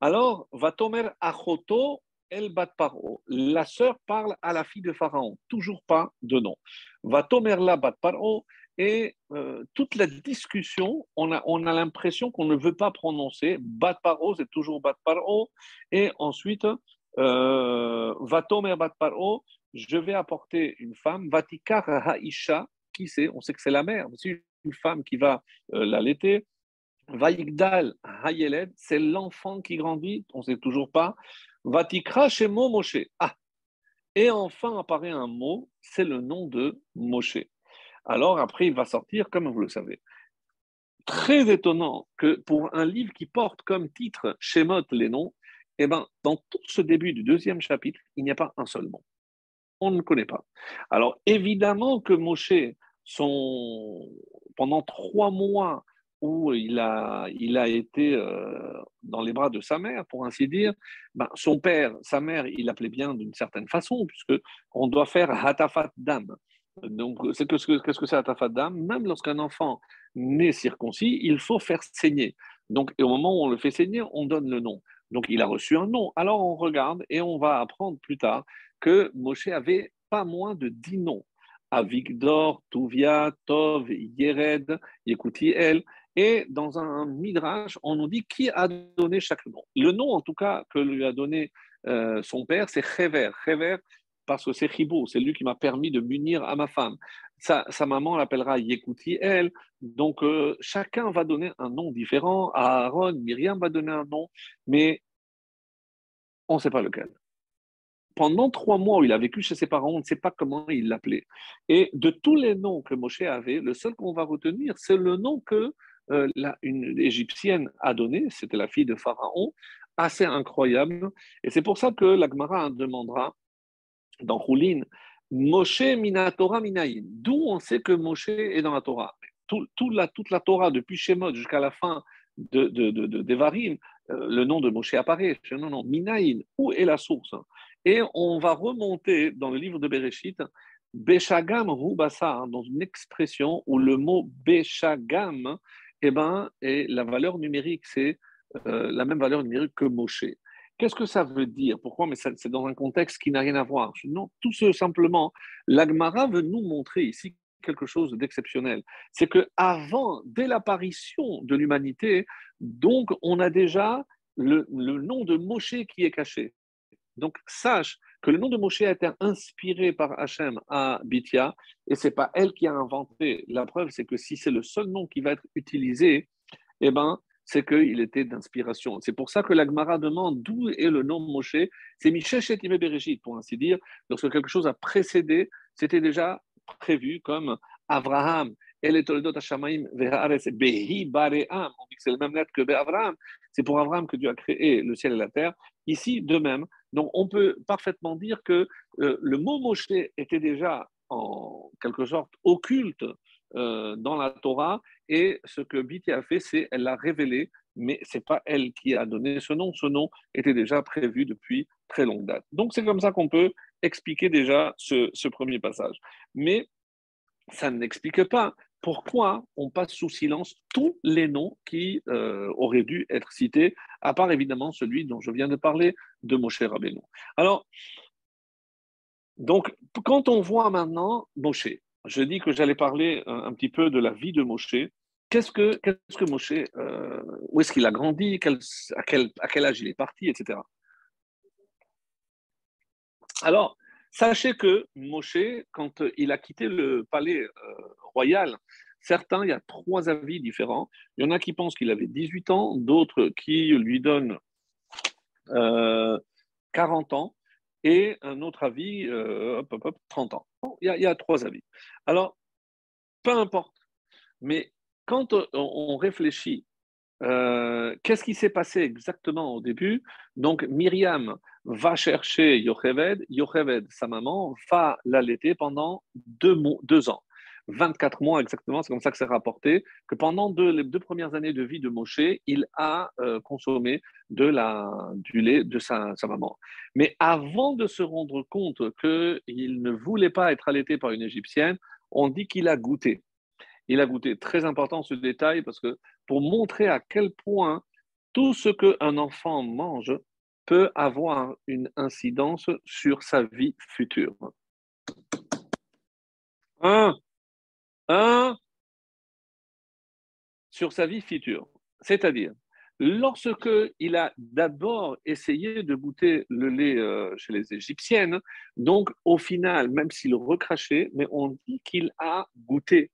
[SPEAKER 1] Alors, va Tomer Achoto El Bat Paro. La sœur parle à la fille de Pharaon, toujours pas de nom. Va Tomer la Bat Paro. Et euh, toute la discussion, on a, on a l'impression qu'on ne veut pas prononcer. Bat Paro, c'est toujours Bat Paro. Et ensuite, euh, Va Tomer Bat Paro, je vais apporter une femme. Vatikar Haisha, qui c'est? On sait que c'est la mère, une femme qui va euh, l'allaiter. Vaïgdal Hayeled, c'est l'enfant qui grandit, on ne sait toujours pas. Vatikra Shemo Moshe. Ah Et enfin apparaît un mot, c'est le nom de Moshe. Alors après, il va sortir, comme vous le savez. Très étonnant que pour un livre qui porte comme titre Shemot les noms, eh ben, dans tout ce début du deuxième chapitre, il n'y a pas un seul mot. On ne connaît pas. Alors évidemment que Moshe, son, pendant trois mois, où il a, il a été euh, dans les bras de sa mère, pour ainsi dire, ben, son père, sa mère, il l'appelait bien d'une certaine façon, puisque on doit faire hatafat dam. Donc, c'est qu'est-ce que c'est hatafat dam? Même lorsqu'un enfant naît circoncis, il faut faire saigner. Donc, au moment où on le fait saigner, on donne le nom. Donc, il a reçu un nom. Alors, on regarde et on va apprendre plus tard que Moshe avait pas moins de dix noms. Avigdor, Tuvia, Tov, Yered, Yekutiel. Et dans un midrash, on nous dit qui a donné chaque nom. Le nom, en tout cas, que lui a donné euh, son père, c'est Chever. Chever, parce que c'est Chibou, c'est lui qui m'a permis de m'unir à ma femme. Sa, maman l'appellera Yekuti elle. Donc, euh, chacun va donner un nom différent. Aaron, Myriam va donner un nom, mais on ne sait pas lequel. Pendant trois mois où il a vécu chez ses parents, on ne sait pas comment il l'appelait. Et de tous les noms que Moshe avait, le seul qu'on va retenir, c'est le nom que euh, une Égyptienne a donné, c'était la fille de Pharaon, assez incroyable. Et c'est pour ça que la Gemara demandera dans Roulin, Moshe minatora minaïn, d'où on sait que Moshe est dans la Torah. Toute la Torah, depuis Shemot jusqu'à la fin de, de, d'Evarim, euh, le nom de Moshe apparaît. Non, non, Minaïn, où est la source? Et on va remonter dans le livre de Bereshit, Beshagam Rubasa, hein, dans une expression où le mot Beshagam eh ben, et la valeur numérique, c'est euh, la même valeur numérique que Moshe. Qu'est-ce que ça veut dire? Pourquoi? Mais c'est dans un contexte qui n'a rien à voir. Non, tout simplement, l'Agmara veut nous montrer ici quelque chose d'exceptionnel. C'est que avant, dès l'apparition de l'humanité, donc on a déjà le, le nom de Moshe qui est caché. Donc sache que le nom de Moshe a été inspiré par Hachem à Bithia, et c'est pas elle qui a inventé. La preuve, c'est que si c'est le seul nom qui va être utilisé, eh ben, c'est qu'il était d'inspiration. C'est pour ça que l'Agmara demande d'où est le nom Moshe. C'est Shetimé Bereshit, pour ainsi dire. Lorsque quelque chose a précédé, c'était déjà prévu comme Abraham et les Toledot Hashamaim Ve'haaretz Behi. On dit que c'est le même lettre que Be'Avraham. C'est pour Abraham que Dieu a créé le ciel et la terre. Ici, de même. Donc, on peut parfaitement dire que euh, le mot Moshe était déjà en quelque sorte occulte euh, dans la Torah et ce que Biti a fait, c'est elle l'a révélé, mais c'est pas elle qui a donné ce nom. Ce nom était déjà prévu depuis très longue date. Donc, c'est comme ça qu'on peut expliquer déjà ce, ce premier passage. Mais ça n'explique pas pourquoi on passe sous silence tous les noms qui euh, auraient dû être cités, à part évidemment celui dont je viens de parler, de Moshe Rabbeinu. Alors, donc, quand on voit maintenant Moshe, je dis que j'allais parler un, petit peu de la vie de Moshe. Qu'est-ce que, qu'est-ce que Moshe, euh, où est-ce qu'il a grandi, à, quel, à quel âge il est parti, etc. Alors, Sachez que Moshe, quand il a quitté le palais euh, royal, certains, il y a trois avis différents. Il y en a qui pensent qu'il avait 18 ans, d'autres qui lui donnent 40 euh, ans, et un autre avis, euh, 30 ans. Il y, a, trois avis. Alors, peu importe, mais quand on réfléchit euh, qu'est-ce qui s'est passé exactement au début? Donc, Myriam va chercher Yocheved. Yocheved, sa maman, va l'allaiter pendant deux, deux, ans. 24 mois exactement, c'est comme ça que c'est rapporté, que pendant les deux premières années de vie de Moshe, il a euh, consommé de la, du lait de sa, sa, maman. Mais avant de se rendre compte qu'il ne voulait pas être allaité par une Égyptienne, on dit qu'il a goûté. Il a goûté. Très important ce détail parce que pour montrer à quel point tout ce qu'un enfant mange peut avoir une incidence sur sa vie future. Un, un, sur sa vie future. C'est-à-dire, lorsque il a d'abord essayé de goûter le lait euh, chez les Égyptiennes, donc au final, même s'il recrachait, mais on dit qu'il a goûté.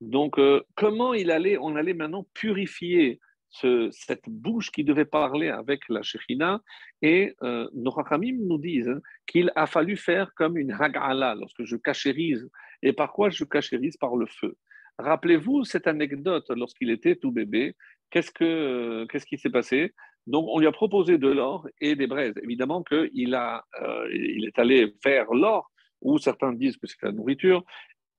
[SPEAKER 1] Donc, euh, comment il allait, on allait maintenant purifier cette bouche qui devait parler avec la Shekhinah Et euh, nos Rachamim nous disent qu'il a fallu faire comme une hagala lorsque je cachérise. Et par quoi je cachérise? Par le feu. Rappelez-vous cette anecdote lorsqu'il était tout bébé. Qu'est-ce, que, qu'est-ce qui s'est passé? Donc, on lui a proposé de l'or et des braises. Évidemment qu'il a, euh, il est allé vers l'or, ou certains disent que c'est la nourriture,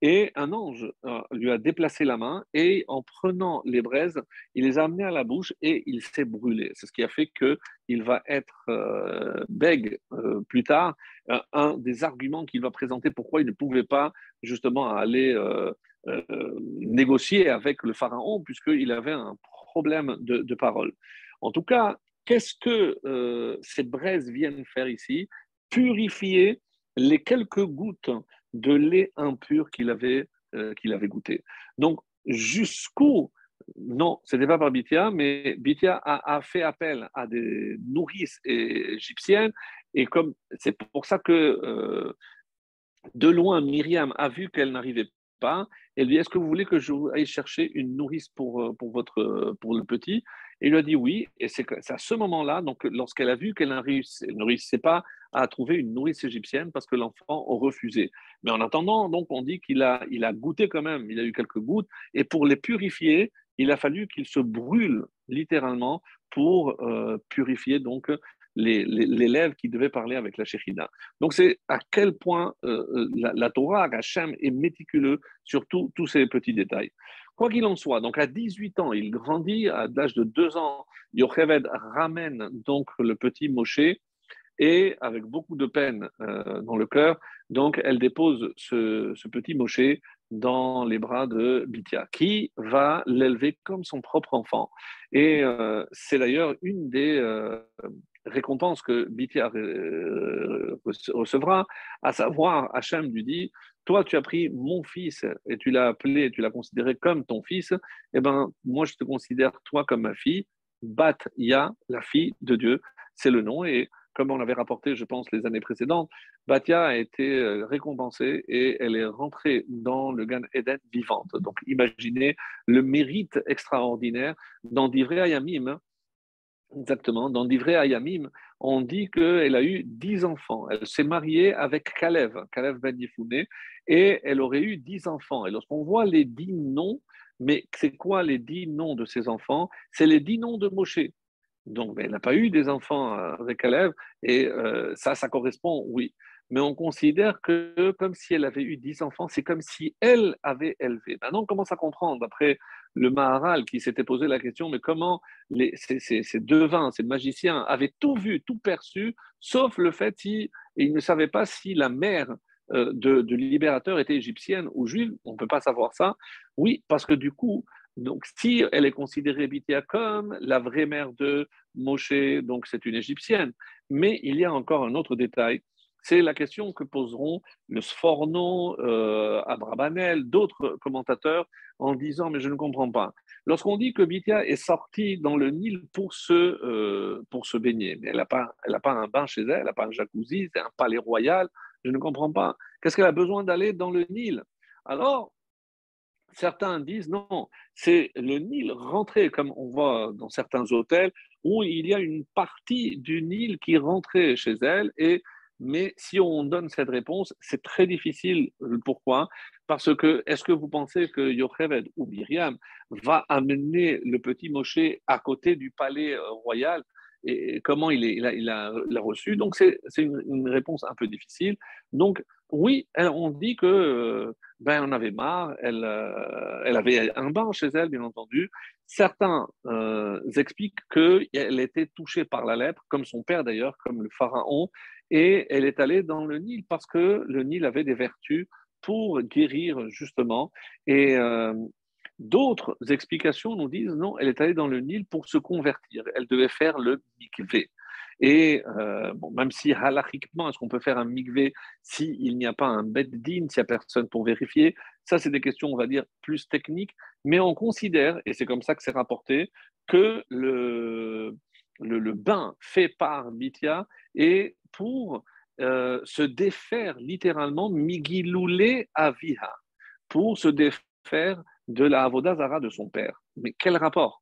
[SPEAKER 1] et un ange euh, lui a déplacé la main et en prenant les braises, il les a amenées à la bouche et il s'est brûlé. C'est ce qui a fait qu'il va être euh, bègue euh, plus tard. un des arguments qu'il va présenter pourquoi il ne pouvait pas justement aller négocier avec le pharaon puisqu'il avait un problème de, de, parole. En tout cas, qu'est-ce que ces braises viennent faire ici? Purifier les quelques gouttes de lait impur qu'il avait, euh, avait goûté. Donc, jusqu'où, non, ce n'était pas par Bithia, mais Bithia a, fait appel à des nourrices égyptiennes, et comme c'est pour ça que euh, de loin, Myriam a vu qu'elle n'arrivait pas, elle lui dit, est-ce que vous voulez que je aille chercher une nourrice pour, euh, pour, votre, pour le petit? Et il lui a dit oui, et c'est à ce moment-là, donc lorsqu'elle a vu qu'elle ne réussissait pas à trouver une nourrice égyptienne parce que l'enfant a refusé. Mais en attendant, donc, on dit qu'il a, il a goûté quand même, il a eu quelques gouttes, et pour les purifier, il a fallu qu'il se brûle littéralement pour euh, purifier donc l'élève qui devait parler avec la Shechina. Donc c'est à quel point euh, euh, la, Torah, Hachem, est méticuleux sur tous ces petits détails. Quoi qu'il en soit, donc à 18 ans, il grandit, à l'âge de 2 ans, Yocheved ramène donc le petit Moshe et avec beaucoup de peine euh, dans le cœur, donc elle dépose ce, petit Moshe dans les bras de Bithia, qui va l'élever comme son propre enfant. Et euh, c'est d'ailleurs une des euh, récompenses que Bithia recevra, à savoir, Hachem lui dit, toi tu as pris mon fils et tu l'as appelé, tu l'as considéré comme ton fils, eh ben moi je te considère toi comme ma fille, Bat Ya, la fille de Dieu, c'est le nom, et comme on l'avait rapporté, je pense, les années précédentes, Batia a été euh, récompensée et elle est rentrée dans le Gan Eden vivante. Donc imaginez le mérite extraordinaire dans Divrei Ayamim. Exactement. Dans Divrei Ayamim, on dit qu'elle a eu dix enfants. Elle s'est mariée avec Kalev, Kalev Ben Yifouné, et elle aurait eu dix enfants. Et lorsqu'on voit les dix noms, mais c'est quoi les dix noms de ces enfants? C'est les dix noms de Moshe. Donc, elle n'a pas eu des enfants avec Kalev, et euh, ça, ça correspond, oui mais on considère que comme si elle avait eu dix enfants, c'est comme si elle avait élevé. Maintenant, on commence à comprendre, d'après le Maharal qui s'était posé la question, mais comment les, ces, ces, devins, ces magiciens avaient tout vu, tout perçu, sauf le fait qu'ils ne savaient pas si la mère euh, de, de libérateur était égyptienne ou juive, on ne peut pas savoir ça. Oui, parce que du coup, donc, si elle est considérée Bithia comme la vraie mère de Moshe, donc c'est une égyptienne. Mais il y a encore un autre détail, c'est la question que poseront le Sforno, euh, Abrabanel, d'autres commentateurs en disant Mais je ne comprends pas. Lorsqu'on dit que Bithia est sortie dans le Nil pour se, euh, pour se baigner, mais elle n'a pas, pas un bain chez elle, elle n'a pas un jacuzzi, c'est un palais royal, je ne comprends pas. Qu'est-ce qu'elle a besoin d'aller dans le Nil? Alors, certains disent non, c'est le Nil rentré, comme on voit dans certains hôtels, où il y a une partie du Nil qui rentrait chez elle. Et mais si on donne cette réponse, c'est très difficile. Pourquoi? Parce que est-ce que vous pensez que Yocheved ou Myriam va amener le petit Moshe à côté du palais euh, royal? Et comment il, est, il, reçu Donc c'est une, réponse un peu difficile. Donc oui, on dit que euh, ben on avait marre. Elle, euh, elle avait un bain chez elle, bien entendu. Certains expliquent qu'elle était touchée par la lèpre, comme son père d'ailleurs, comme le pharaon, et elle est allée dans le Nil parce que le Nil avait des vertus pour guérir justement. Et euh, d'autres explications nous disent non, elle est allée dans le Nil pour se convertir. Elle devait faire le mikvé. Et euh, bon, même si halachiquement, est-ce qu'on peut faire un mikvé s'il n'y a pas un beddin, s'il n'y a personne pour vérifier? Ça, c'est des questions, on va dire, plus techniques. Mais on considère, et c'est comme ça que c'est rapporté, que le, le, bain fait par Bithia est pour euh, se défaire littéralement Migiloulé Aviha, pour se défaire de la Avodazara de son père. Mais quel rapport?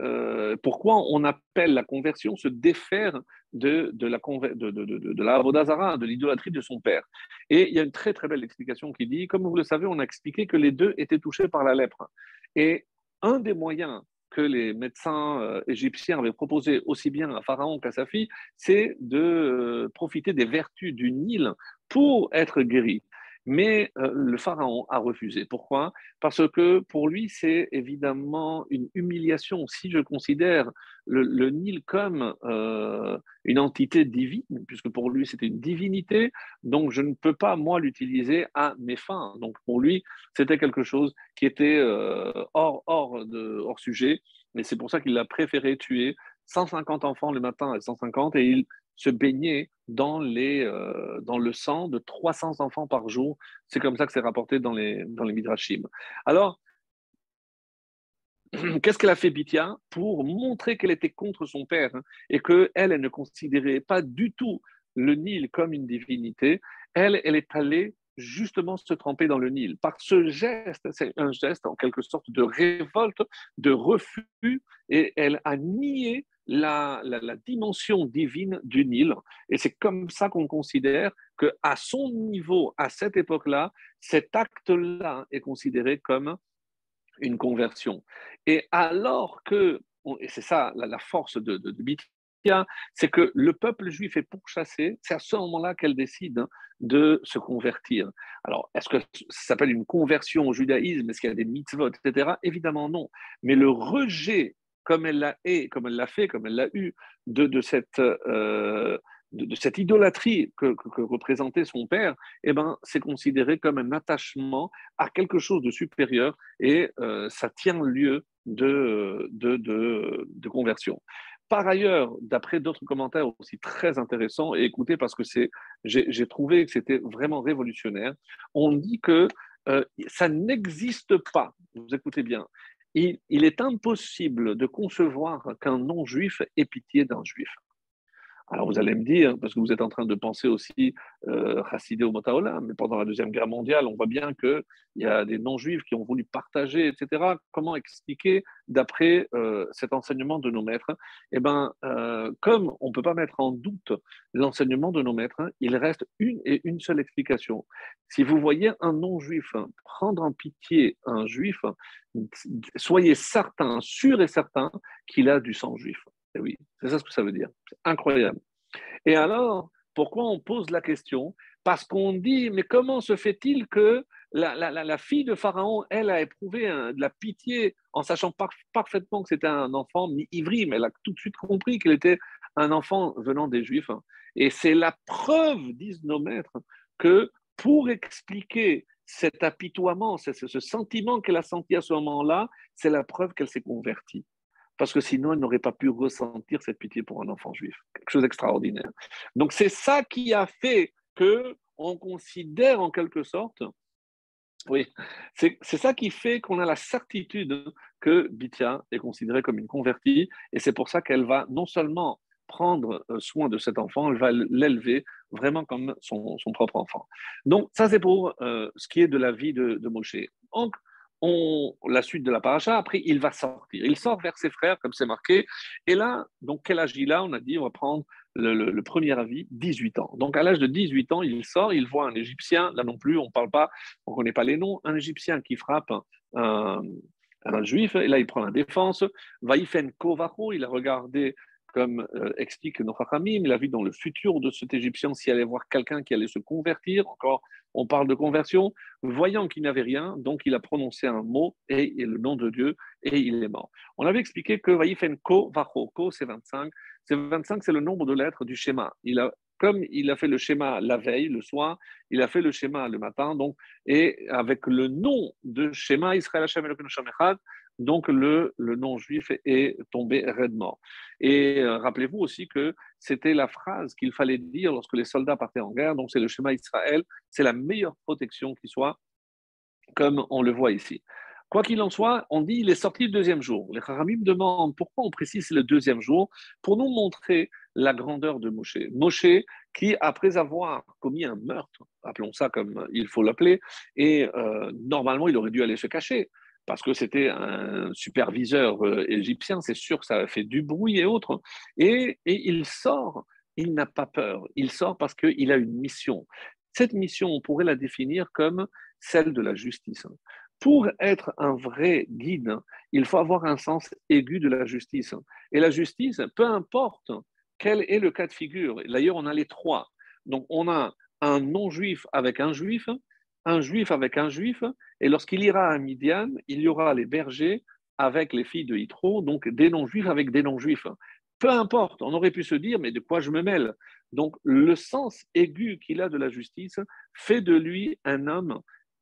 [SPEAKER 1] Euh, Pourquoi on appelle la conversion se défaire de, de la, de, de, de, la Avodazara, de l'idolâtrie de son père? Et il y a une très très belle explication qui dit, comme vous le savez, on a expliqué que les deux étaient touchés par la lèpre. Et un des moyens que les médecins euh, égyptiens avaient proposé aussi bien à Pharaon qu'à sa fille, c'est de euh, profiter des vertus du Nil pour être guéri. Mais euh, le pharaon a refusé. Pourquoi? Parce que pour lui, c'est évidemment une humiliation. Si je considère le, Nil comme euh, une entité divine, puisque pour lui, c'était une divinité, donc je ne peux pas, moi, l'utiliser à mes fins. Donc pour lui, c'était quelque chose qui était euh, hors, hors, de, hors sujet. Et c'est pour ça qu'il a préféré tuer 150 enfants le matin et 150, et il se baigner dans, les, euh, dans le sang de 300 enfants par jour. C'est comme ça que c'est rapporté dans les, dans les Midrashim. Alors, qu'est-ce qu'elle a fait Bithia pour montrer qu'elle était contre son père et qu'elle, elle ne considérait pas du tout le Nil comme une divinité Elle, elle est allée justement se tremper dans le Nil. Par ce geste, c'est un geste en quelque sorte de révolte, de refus, et elle a nié la, dimension divine du Nil. Et c'est comme ça qu'on considère qu'à son niveau, à cette époque-là, cet acte-là est considéré comme une conversion. Et alors que, et c'est ça la, force de, de, c'est que le peuple juif est pourchassé, c'est à ce moment-là qu'elle décide de se convertir. Alors, est-ce que ça s'appelle une conversion au judaïsme? Est-ce qu'il y a des mitzvot, etc. Évidemment non. Mais le rejet comme elle l'a comme elle l'a fait, comme elle l'a eu, de, cette, euh, cette idolâtrie que, représentait son père, eh ben, c'est considéré comme un attachement à quelque chose de supérieur et euh, ça tient lieu de, conversion. Par ailleurs, d'après d'autres commentaires aussi très intéressants, et écoutez parce que j'ai, trouvé que c'était vraiment révolutionnaire, on dit que euh, ça n'existe pas, vous écoutez bien, il, est impossible de concevoir qu'un non-juif ait pitié d'un juif. Alors vous allez me dire, parce que vous êtes en train de penser aussi euh, au Motaola, mais pendant la Deuxième Guerre mondiale, on voit bien qu'il y a des non-juifs qui ont voulu partager, etc. Comment expliquer, d'après euh, cet enseignement de nos maîtres? Eh bien, euh, comme on ne peut pas mettre en doute l'enseignement de nos maîtres, il reste une et une seule explication. Si vous voyez un non-juif prendre en pitié un juif, soyez certain, sûr et certain qu'il a du sang juif. Eh oui, c'est ça ce que ça veut dire. C'est incroyable. Et alors, pourquoi on pose la question? Parce qu'on dit, mais comment se fait-il que la, fille de Pharaon, elle, a éprouvé de la pitié en sachant parfaitement que c'était un enfant ivri, mais elle a tout de suite compris qu'il était un enfant venant des Juifs. Et c'est la preuve, disent nos maîtres, que pour expliquer cet apitoiement, ce, ce sentiment qu'elle a senti à ce moment-là, c'est la preuve qu'elle s'est convertie parce que sinon, elle n'aurait pas pu ressentir cette pitié pour un enfant juif. Quelque chose d'extraordinaire. Donc, c'est ça qui a fait que on considère en quelque sorte, oui, c'est ça qui fait qu'on a la certitude que Bithia est considérée comme une convertie, et c'est pour ça qu'elle va non seulement prendre euh, soin de cet enfant, elle va l'élever vraiment comme son, propre enfant. Donc, ça, c'est pour euh, ce qui est de la vie de, de Moshe. Donc, on, la suite de la paracha, après il va sortir. Il sort vers ses frères, comme c'est marqué. Et là, donc quel âge il a? On a dit, on va prendre le, premier avis, 18 ans. Donc à l'âge de 18 ans, il sort, il voit un Égyptien, là non plus, on ne parle pas, on connaît pas les noms, un Égyptien qui frappe un, juif, et là il prend la défense. Vaïfen Kovacho, il a regardé comme euh, explique nos Chachamim, il a vu dans le futur de cet Égyptien s'il allait voir quelqu'un qui allait se convertir, encore on parle de conversion, voyant qu'il n'avait rien, donc il a prononcé un mot et, le nom de Dieu et il est mort. On avait expliqué que Vaïfen Ko Vacho, Ko c'est 25, c'est 25 c'est le nombre de lettres du schéma. Il a comme il a fait le schéma la veille, le soir, il a fait le schéma le matin, donc, et avec le nom de schéma Israël Hashem Echad, donc le, le nom juif est tombé raidement. Et euh, rappelez-vous aussi que c'était la phrase qu'il fallait dire lorsque les soldats partaient en guerre, donc c'est le schéma Israël, c'est la meilleure protection qui soit, comme on le voit ici. Quoi qu'il en soit, on dit il est sorti le deuxième jour. Les Haramim demandent pourquoi on précise le deuxième jour pour nous montrer la grandeur de Moshe. Moshe qui, après avoir commis un meurtre, appelons ça comme il faut l'appeler, et euh, normalement il aurait dû aller se cacher parce que c'était un superviseur euh, égyptien, c'est sûr que ça a fait du bruit et autres. Et, et il sort, il n'a pas peur, il sort parce qu'il a une mission. Cette mission, on pourrait la définir comme celle de la justice. Pour être un vrai guide, il faut avoir un sens aigu de la justice. Et la justice, peu importe quel est le cas de figure, d'ailleurs on a les trois. Donc on a un non-juif avec un juif, un juif avec un juif, et lorsqu'il ira à Midian, il y aura les bergers avec les filles de Yitro, donc des non-juifs avec des non-juifs. Peu importe, on aurait pu se dire, mais de quoi je me mêle? Donc le sens aigu qu'il a de la justice fait de lui un homme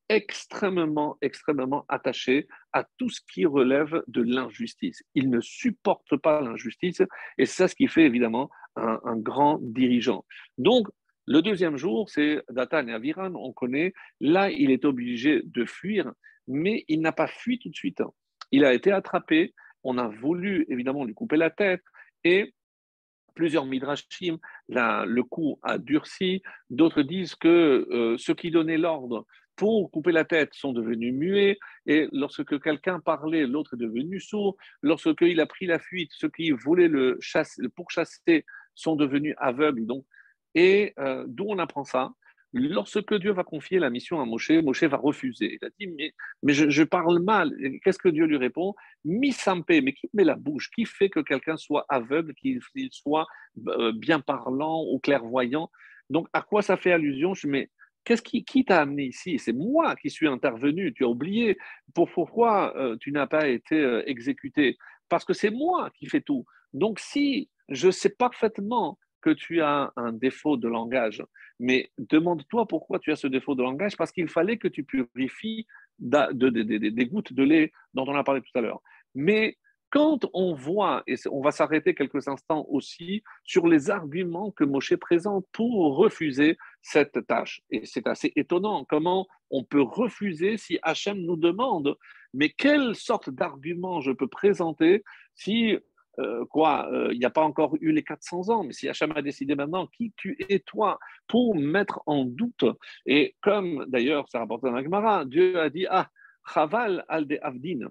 [SPEAKER 1] extrêmement, extrêmement attaché à tout ce qui relève de l'injustice. Il ne supporte pas l'injustice et c'est ce qui fait évidemment un, un grand dirigeant. Donc, le deuxième jour, c'est Datan et Aviran, on connaît. Là, il est obligé de fuir, mais il n'a pas fui tout de suite. Il a été attrapé, on a voulu évidemment lui couper la tête, et plusieurs midrashim, le coup a durci. D'autres disent que euh, ceux qui donnaient l'ordre pour couper la tête sont devenus muets, et lorsque quelqu'un parlait, l'autre est devenu sourd. Lorsqu'il a pris la fuite, ceux qui voulaient le, chasser, pourchasser sont devenus aveugles. Donc, et euh, d'où on apprend ça? Lorsque Dieu va confier la mission à Moshe, Moshe va refuser. Il a dit Mais, mais je, parle mal. Qu'est-ce que Dieu lui répond? Mi sampé, mais qui met la bouche? Qui fait que quelqu'un soit aveugle, qu'il soit euh, bien parlant ou clairvoyant? Donc, à quoi ça fait allusion? Je mais Qu'est-ce qui, t'a amené ici? C'est moi qui suis intervenu. Tu as oublié. Pourquoi euh, tu n'as pas été exécuté? Parce que c'est moi qui fais tout. Donc, si je sais parfaitement que tu as un défaut de langage. Mais demande-toi pourquoi tu as ce défaut de langage, parce qu'il fallait que tu purifies des gouttes de lait dont on a parlé tout à l'heure. Mais quand on voit, et on va s'arrêter quelques instants aussi sur les arguments que Moshe présente pour refuser cette tâche. Et c'est assez étonnant comment on peut refuser si Hachem nous demande, mais quelle sorte d'argument je peux présenter si euh, quoi, euh, il n'y a pas encore eu les 400 ans, mais si Hachem a décidé maintenant, qui tu es toi pour mettre en doute Et comme d'ailleurs, ça rapporte dans la Dieu a dit, ah, Chaval al de Avdin,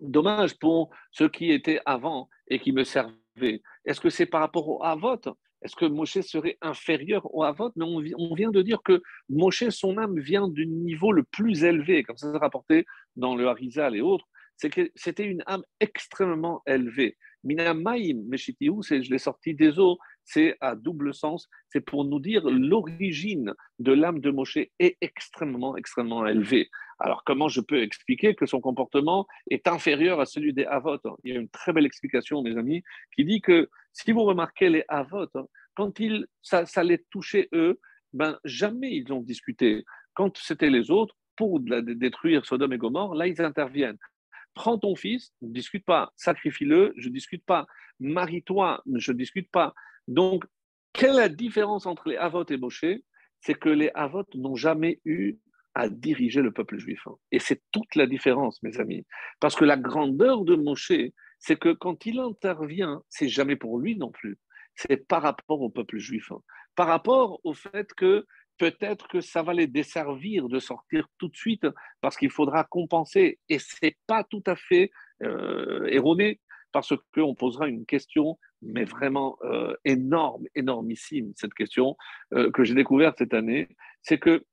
[SPEAKER 1] dommage pour ceux qui étaient avant et qui me servaient. Est-ce que c'est par rapport au Havot? Est-ce que Moshe serait inférieur au Havot? Mais on, vient de dire que Moshe, son âme vient du niveau le plus élevé, comme ça c'est rapporté dans le Harizal et autres. C'est que c'était une âme extrêmement élevée. Minamaim Meshitiou, je l'ai sorti des eaux, c'est à double sens, c'est pour nous dire l'origine de l'âme de Moshe est extrêmement, extrêmement élevée. Alors comment je peux expliquer que son comportement est inférieur à celui des Havot Il y a une très belle explication, mes amis, qui dit que si vous remarquez les Havot, quand il, ça, les touchait eux, ben, jamais ils ont discuté. Quand c'était les autres, pour détruire Sodome et Gomorre, là ils interviennent prends ton fils, ne discute pas, sacrifie-le, je ne discute pas, marie-toi, je ne discute pas. Donc, quelle est la différence entre les Havot et Moshe? C'est que les Havot n'ont jamais eu à diriger le peuple juif. Et c'est toute la différence, mes amis. Parce que la grandeur de Moshe, c'est que quand il intervient, c'est jamais pour lui non plus. C'est par rapport au peuple juif. Par rapport au fait que peut-être que ça va les desservir de sortir tout de suite parce qu'il faudra compenser. Et ce n'est pas tout à fait euh, erroné parce qu'on posera une question, mais vraiment euh, énorme, énormissime, cette question euh, que j'ai découverte cette année. C'est que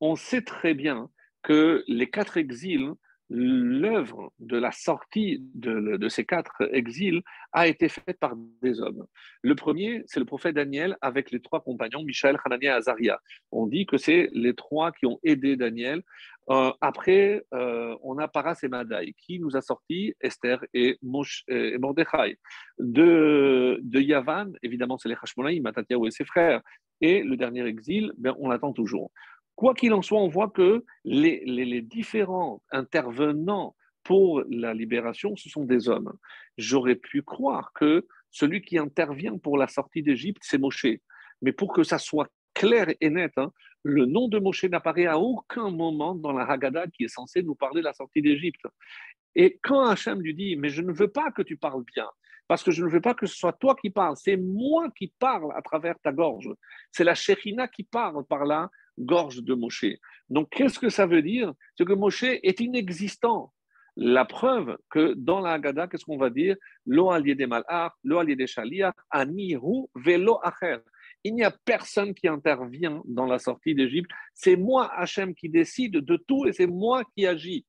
[SPEAKER 1] on sait très bien que les quatre exils l'œuvre de la sortie de, ces quatre exils a été faite par des hommes. Le premier, c'est le prophète Daniel avec les trois compagnons, Michel, Hanania et Azaria. On dit que c'est les trois qui ont aidé Daniel. Euh, après, euh, on a Paras et Madaï, qui nous a sorti Esther et, et Mordechai. De, Yavan, évidemment, c'est les Hashmonaïm, Matatiaou et ses frères. Et le dernier exil, ben, on l'attend toujours. Quoi qu'il en soit, on voit que les, différents intervenants pour la libération, ce sont des hommes. J'aurais pu croire que celui qui intervient pour la sortie d'Égypte, c'est Moshe. Mais pour que ça soit clair et net, hein, le nom de Moshe n'apparaît à aucun moment dans la Haggadah qui est censée nous parler de la sortie d'Égypte. Et quand Hachem lui dit, mais je ne veux pas que tu parles bien, parce que je ne veux pas que ce soit toi qui parles, c'est moi qui parle à travers ta gorge. C'est la Shekhinah qui parle par là, gorge de Moshe. Donc, qu'est-ce que ça veut dire? C'est que Moshe est inexistant. La preuve que dans la Haggadah, qu'est-ce qu'on va dire? Lo allié des malach, lo allié des shaliach, anihu velo acher. Il n'y a personne qui intervient dans la sortie d'Égypte. C'est moi, Hachem, qui décide de tout et c'est moi qui agis.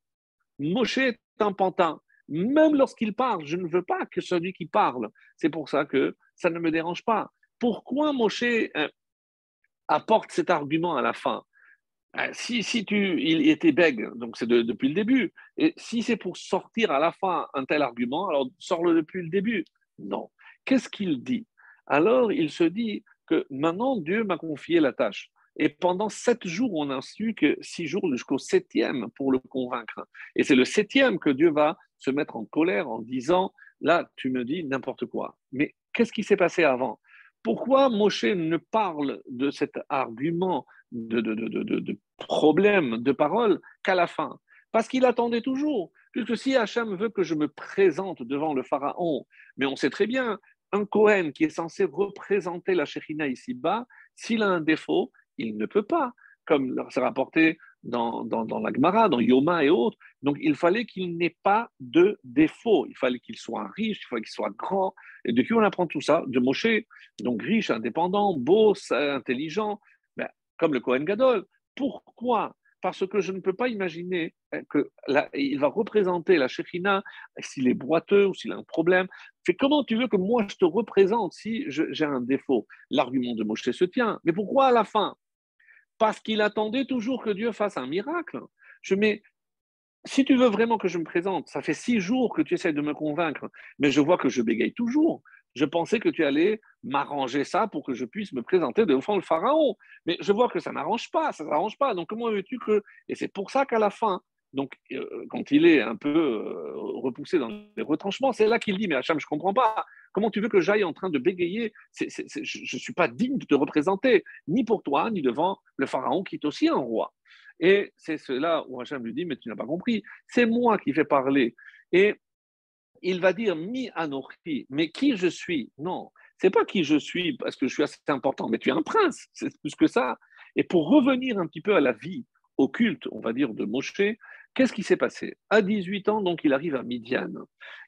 [SPEAKER 1] Moshe est un pantin. Même lorsqu'il parle, je ne veux pas que celui qui parle. C'est pour ça que ça ne me dérange pas. Pourquoi Moshe euh, apporte cet argument à la fin? Euh, si, si tu, il était bègue, donc c'est depuis le début. Et si c'est pour sortir à la fin un tel argument, alors sors-le depuis le début. Non. Qu'est-ce qu'il dit? Alors il se dit que maintenant Dieu m'a confié la tâche. Et pendant sept jours, on n'a su que six jours jusqu'au septième pour le convaincre. Et c'est le septième que Dieu va se mettre en colère en disant, là, tu me dis n'importe quoi. Mais qu'est-ce qui s'est passé avant? Pourquoi Moshe ne parle de cet argument de, problème de parole qu'à la fin? Parce qu'il attendait toujours. Puisque si Hachem veut que je me présente devant le Pharaon, mais on sait très bien, un Kohen qui est censé représenter la Shekhinah ici-bas, s'il a un défaut, il ne peut pas. Comme c'est rapporté dans, la Gemara, dans Yoma et autres. Donc, il fallait qu'il n'ait pas de défaut. Il fallait qu'il soit riche, il fallait qu'il soit grand. Et de qui on apprend tout ça? De Moshe. Donc, riche, indépendant, beau, intelligent, ben, comme le Kohen Gadol. Pourquoi? Parce que je ne peux pas imaginer hein, qu'il va représenter la Shekhina s'il est boiteux ou s'il a un problème. Fait comment tu veux que moi je te représente si j'ai un défaut? L'argument de Moshe se tient. Mais pourquoi à la fin? Parce qu'il attendait toujours que Dieu fasse un miracle. Je mets, si tu veux vraiment que je me présente, ça fait six jours que tu essaies de me convaincre, mais je vois que je bégaye toujours. Je pensais que tu allais m'arranger ça pour que je puisse me présenter devant le pharaon. Mais je vois que ça n'arrange pas, ça n'arrange pas. Donc comment veux-tu que... Et c'est pour ça qu'à la fin, donc euh, quand il est un peu euh, repoussé dans les retranchements, c'est là qu'il dit, mais Hacham, je ne comprends pas. Comment tu veux que j'aille en train de bégayer? Je ne suis pas digne de te représenter, ni pour toi, ni devant le Pharaon qui est aussi un roi. Et c'est cela où Hachem lui dit, mais tu n'as pas compris, c'est moi qui fais parler. Et il va dire mi anochi, mais qui je suis? Non, c'est pas qui je suis parce que je suis assez important, mais tu es un prince, c'est plus que ça. Et pour revenir un petit peu à la vie occulte, on va dire, de Moshe, qu'est-ce qui s'est passé? À 18 ans, donc, il arrive à Midian.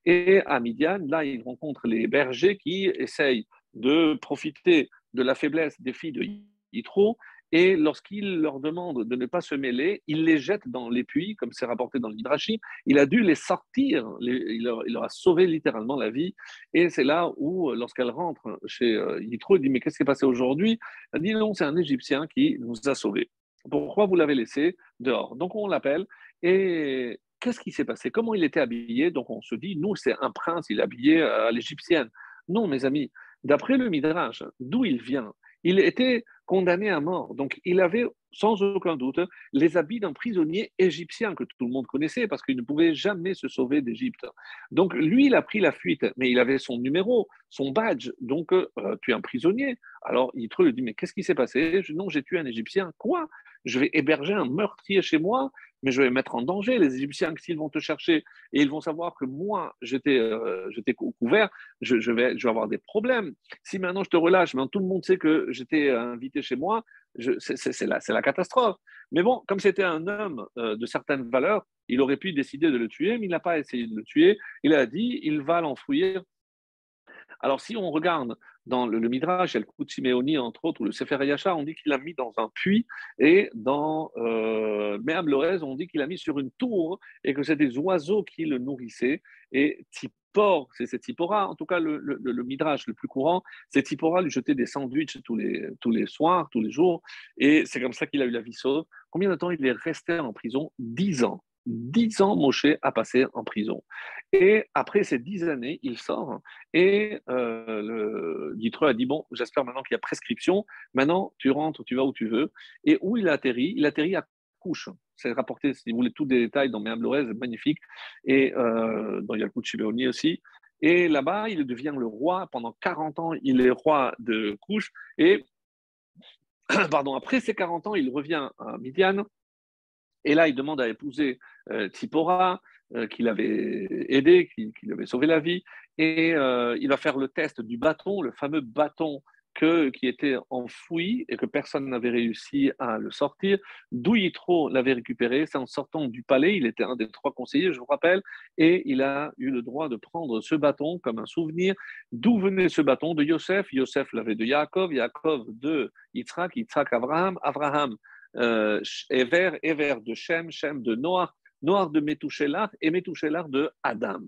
[SPEAKER 1] Et à Midian, là, il rencontre les bergers qui essayent de profiter de la faiblesse des filles de Yitro et lorsqu'il leur demande de ne pas se mêler, il les jette dans les puits, comme c'est rapporté dans l'Idrashim. Il a dû les sortir, il, leur, a sauvé littéralement la vie. Et c'est là où, lorsqu'elle rentre chez euh, Yitro, il dit Mais qu'est-ce qui s'est passé aujourd'hui? Elle dit Non, c'est un Égyptien qui nous a sauvés. Pourquoi vous l'avez laissé dehors? Donc on l'appelle. Et qu'est-ce qui s'est passé? Comment il était habillé? Donc on se dit Nous, c'est un prince, il est habillé à l'égyptienne. Non, mes amis, d'après le Midrash, d'où il vient? Il était condamné à mort. Donc, il avait sans aucun doute les habits d'un prisonnier égyptien que tout le monde connaissait parce qu'il ne pouvait jamais se sauver d'Égypte. Donc, lui, il a pris la fuite, mais il avait son numéro, son badge. Donc, euh, tu es un prisonnier. Alors, il lui dit Mais qu'est-ce qui s'est passé? Non, j'ai tué un Égyptien. Quoi? Je vais héberger un meurtrier chez moi mais je vais mettre en danger les Égyptiens s'ils vont te chercher et ils vont savoir que moi, j'étais euh, couvert, je, vais, je vais avoir des problèmes. Si maintenant je te relâche, mais tout le monde sait que j'étais invité chez moi, c'est la, la, catastrophe. Mais bon, comme c'était un homme euh, de certaines valeurs, il aurait pu décider de le tuer, mais il n'a pas essayé de le tuer. Il a dit, il va l'enfouir alors, si on regarde dans le, Midrash, le Siméoni, entre autres, ou le Sefer Yachar, on dit qu'il l'a mis dans un puits, et dans euh, Lorez, on dit qu'il l'a mis sur une tour, et que c'est des oiseaux qui le nourrissaient. Et Tipor, c'est Tipora, en tout cas le, le, Midrash le plus courant, c'est Tipora lui jeter des sandwichs tous les, tous les soirs, tous les jours, et c'est comme ça qu'il a eu la vie sauve. Combien de temps il est resté en prison? Dix ans. Dix ans, Moshe a passé en prison. Et après ces dix années, il sort et euh, le a dit Bon, j'espère maintenant qu'il y a prescription. Maintenant, tu rentres, tu vas où tu veux. Et où il atterrit? Il atterrit à Couche. C'est rapporté, si vous voulez, tous les détails dans Méam c'est magnifique. Et euh, dans Yalkut Shibeoni aussi. Et là-bas, il devient le roi. Pendant 40 ans, il est roi de Couche. Et pardon, après ces 40 ans, il revient à Midian. Et là, il demande à épouser euh, Tsipora, euh, qui l'avait aidé, qui, lui avait sauvé la vie. Et euh, il va faire le test du bâton, le fameux bâton que, qui était enfoui et que personne n'avait réussi à le sortir. D'où Yitro l'avait récupéré, c'est en sortant du palais, il était un des trois conseillers, je vous rappelle, et il a eu le droit de prendre ce bâton comme un souvenir. D'où venait ce bâton De Yosef, Yosef l'avait de Yaakov, Yaakov de Yitzhak, Yitzhak Abraham, Abraham euh, Ever, Ever de Shem, Shem de Noir, Noir de Metouchelar et Metouchelar de Adam.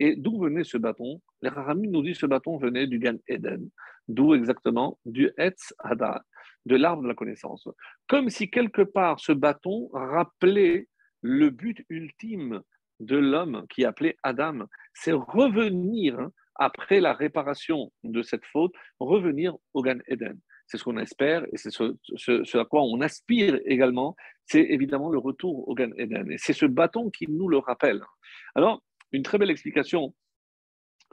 [SPEAKER 1] Et d'où venait ce bâton? Les Rahamim nous disent que ce bâton venait du Gan Eden. D'où exactement? Du Etz Hadar, de l'arbre de la connaissance. Comme si quelque part ce bâton rappelait le but ultime de l'homme qui appelait Adam, c'est revenir, hein, après la réparation de cette faute, revenir au Gan Eden c'est ce qu'on espère et c'est ce, à quoi on aspire également, c'est évidemment le retour au Gan. Et c'est ce bâton qui nous le rappelle. Alors, une très belle explication.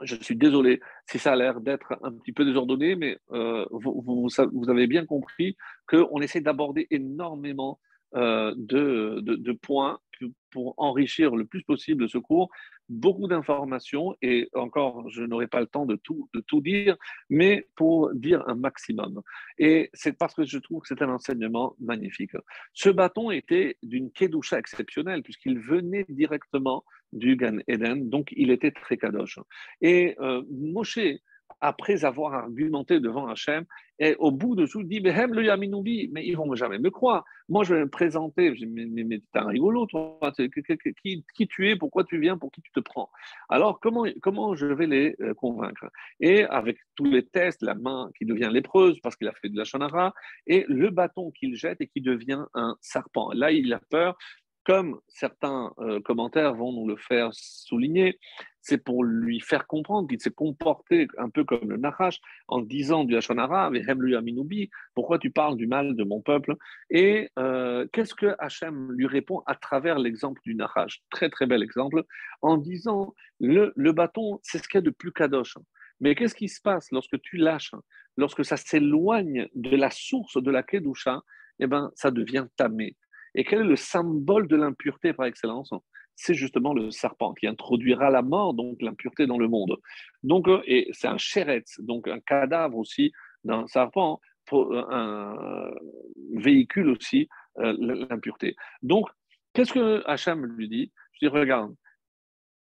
[SPEAKER 1] Je suis désolé si ça a l'air d'être un petit peu désordonné, mais euh, vous, avez bien compris qu'on essaie d'aborder énormément euh, de, points pour enrichir le plus possible ce cours beaucoup d'informations et encore, je n'aurai pas le temps de tout, de tout dire, mais pour dire un maximum. Et c'est parce que je trouve que c'est un enseignement magnifique. Ce bâton était d'une kedusha exceptionnelle puisqu'il venait directement du Gan Eden, donc il était très kadosh. Et euh, Moshe, après avoir argumenté devant Hachem, et au bout de tout, dit Mais le Yaminoubi, mais ils vont jamais me croire. Moi, je vais me présenter, je mais, mais, mais t'es un rigolo, toi, qui, tu es, pourquoi tu viens, pour qui tu te prends Alors, comment, comment je vais les euh, convaincre? Et avec tous les tests, la main qui devient lépreuse parce qu'il a fait de la chanara, et le bâton qu'il jette et qui devient un serpent. Là, il a peur, comme certains euh, commentaires vont nous le faire souligner, c'est pour lui faire comprendre qu'il s'est comporté un peu comme le Nahash en disant du Hashonara, pourquoi tu parles du mal de mon peuple? Et euh, qu'est-ce que Hachem lui répond à travers l'exemple du Nahash Très très bel exemple, en disant le, le bâton, c'est ce qu'il y a de plus kadosh. Mais qu'est-ce qui se passe lorsque tu lâches, lorsque ça s'éloigne de la source de la Kedusha? Eh bien, ça devient tamé. Et quel est le symbole de l'impureté par excellence? C'est justement le serpent qui introduira la mort, donc l'impureté dans le monde. Donc, euh, et c'est un chéretz, donc un cadavre aussi d'un serpent, euh, un véhicule aussi euh, l'impureté. Donc, qu'est-ce que Hachem lui dit? Je dis, regarde,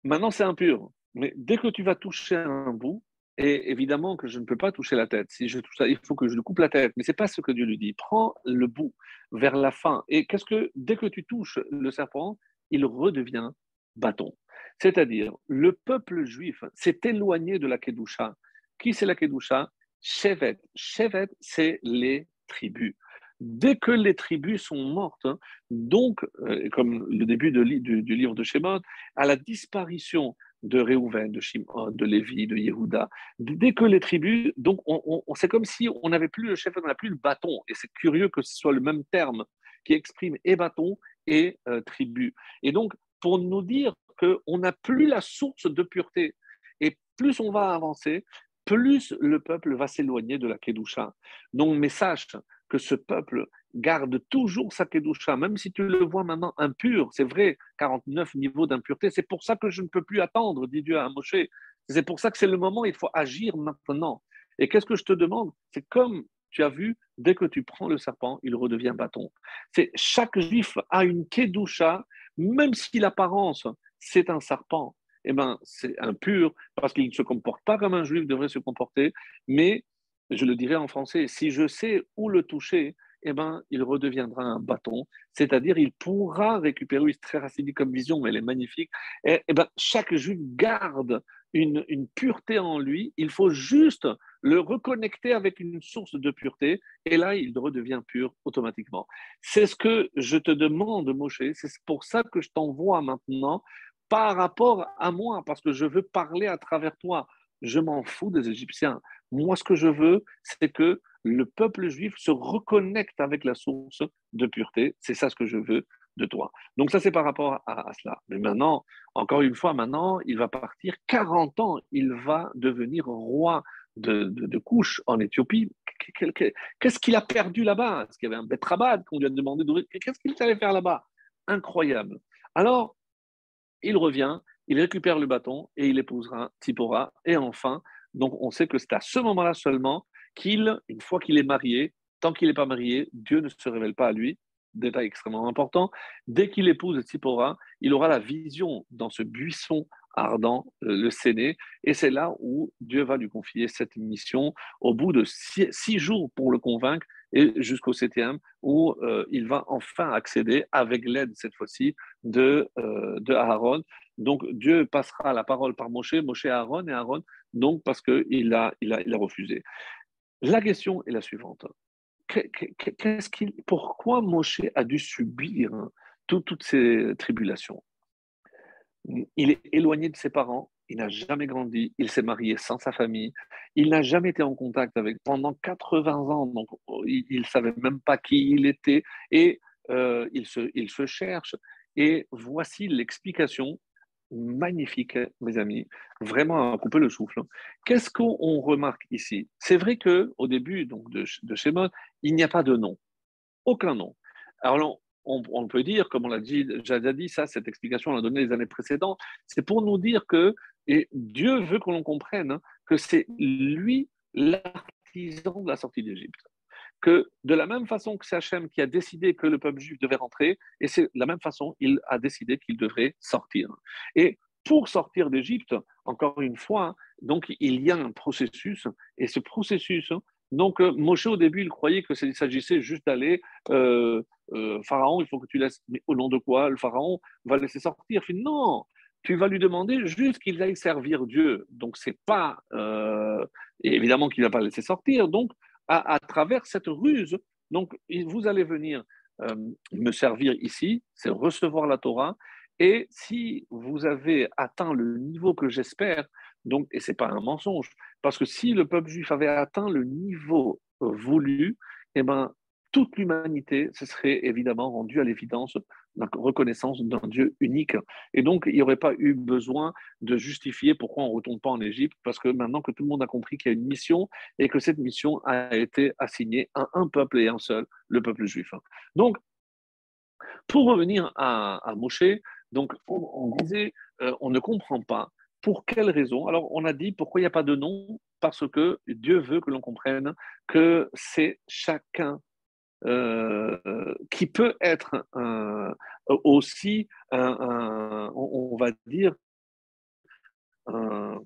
[SPEAKER 1] maintenant c'est impur, mais dès que tu vas toucher un bout, et évidemment que je ne peux pas toucher la tête. Si je touche ça, il faut que je lui coupe la tête. Mais c'est pas ce que Dieu lui dit. Prends le bout vers la fin. Et qu'est-ce que dès que tu touches le serpent, il redevient bâton. C'est-à-dire, le peuple juif s'est éloigné de la Kedusha. Qui c'est la Kedusha? Shevet. Shevet, c'est les tribus. Dès que les tribus sont mortes, donc, euh, comme le début du, livre de Shemot, à la disparition de Réhouven, de Shimon, de Lévi, de Yehuda. Dès que les tribus, donc on, c'est comme si on n'avait plus le chef, on n'a plus le bâton. Et c'est curieux que ce soit le même terme qui exprime et bâton et euh, tribu. Et donc, pour nous dire qu'on n'a plus la source de pureté. Et plus on va avancer, plus le peuple va s'éloigner de la Kedusha. Donc, mais sache que ce peuple garde toujours sa Kedusha, même si tu le vois maintenant impur. C'est vrai, 49 niveaux d'impureté. C'est pour ça que je ne peux plus attendre, dit Dieu à Moshe. C'est pour ça que c'est le moment, il faut agir maintenant. Et qu'est-ce que je te demande? C'est comme tu as vu, dès que tu prends le serpent, il redevient bâton. C'est chaque juif a une kedusha, même si l'apparence c'est un serpent. Eh ben, c'est impur parce qu'il ne se comporte pas comme un juif devrait se comporter. Mais je le dirais en français, si je sais où le toucher, eh ben, il redeviendra un bâton, c'est-à-dire il pourra récupérer, c'est très racidique comme vision, mais elle est magnifique, et, eh ben, chaque juif garde une, pureté en lui, il faut juste le reconnecter avec une source de pureté, et là, il redevient pur automatiquement. C'est ce que je te demande, Moshe, c'est pour ça que je t'envoie maintenant par rapport à moi, parce que je veux parler à travers toi. Je m'en fous des Égyptiens. Moi, ce que je veux, c'est que le peuple juif se reconnecte avec la source de pureté. C'est ça ce que je veux de toi. Donc ça, c'est par rapport à, cela. Mais maintenant, encore une fois, maintenant, il va partir 40 ans. Il va devenir roi de, de, couche en Éthiopie. Qu'est-ce qu'il a perdu là-bas? Est-ce qu'il y avait un Betrabad qu'on lui a demandé d'ouvrir Qu'est-ce qu'il allait faire là-bas? Incroyable. Alors, il revient, il récupère le bâton et il épousera Tipora. Et enfin, donc on sait que c'est à ce moment-là seulement qu'il, une fois qu'il est marié, tant qu'il n'est pas marié, Dieu ne se révèle pas à lui. Détail extrêmement important. Dès qu'il épouse Tipora, il aura la vision dans ce buisson ardent, euh, le Séné, et c'est là où Dieu va lui confier cette mission au bout de six, jours pour le convaincre et jusqu'au septième où euh, il va enfin accéder avec l'aide cette fois-ci de, euh, de Aaron. Donc Dieu passera la parole par Moshe, Moshe à Aaron et Aaron donc parce qu'il a, il a, il a refusé. La question est la suivante. Qu'est-ce qu'il, pourquoi Moshe a dû subir toutes ces tribulations? Il est éloigné de ses parents, il n'a jamais grandi, il s'est marié sans sa famille, il n'a jamais été en contact avec pendant 80 ans, donc il ne savait même pas qui il était et euh, il, se, il se cherche. Et voici l'explication magnifique, mes amis, vraiment à couper le souffle. Qu'est-ce qu'on remarque ici? C'est vrai que au début de, de Shemot, il n'y a pas de nom, aucun nom. Alors on, peut dire, comme on l'a déjà dit ça, cette explication on l'a donnée les années précédentes, c'est pour nous dire que et Dieu veut que l'on comprenne hein, que c'est lui l'artisan de la sortie d'Égypte que de la même façon que c'est Hachem qui a décidé que le peuple juif devait rentrer, et c'est de la même façon il a décidé qu'il devrait sortir. Et pour sortir d'Égypte, encore une fois, donc il y a un processus, et ce processus, donc Moshe au début il croyait que s'agissait juste d'aller, euh, euh, Pharaon, il faut que tu laisses, mais au nom de quoi Le Pharaon va laisser sortir? Il non, tu vas lui demander juste qu'il aille servir Dieu. Donc c'est pas, euh, évidemment qu'il ne va pas laisser sortir. Donc à, travers cette ruse. Donc, vous allez venir euh, me servir ici, c'est recevoir la Torah. Et si vous avez atteint le niveau que j'espère, donc, et ce n'est pas un mensonge, parce que si le peuple juif avait atteint le niveau voulu, eh ben, toute l'humanité se serait évidemment rendue à l'évidence la reconnaissance d'un Dieu unique. Et donc, il n'y aurait pas eu besoin de justifier pourquoi on ne retourne pas en Égypte, parce que maintenant que tout le monde a compris qu'il y a une mission et que cette mission a été assignée à un peuple et un seul, le peuple juif. Donc, pour revenir à, à Moshe, on, disait, euh, on ne comprend pas pour quelle raison. Alors, on a dit pourquoi il n'y a pas de nom? Parce que Dieu veut que l'on comprenne que c'est chacun euh, qui peut être aussi, un, on, va dire, un,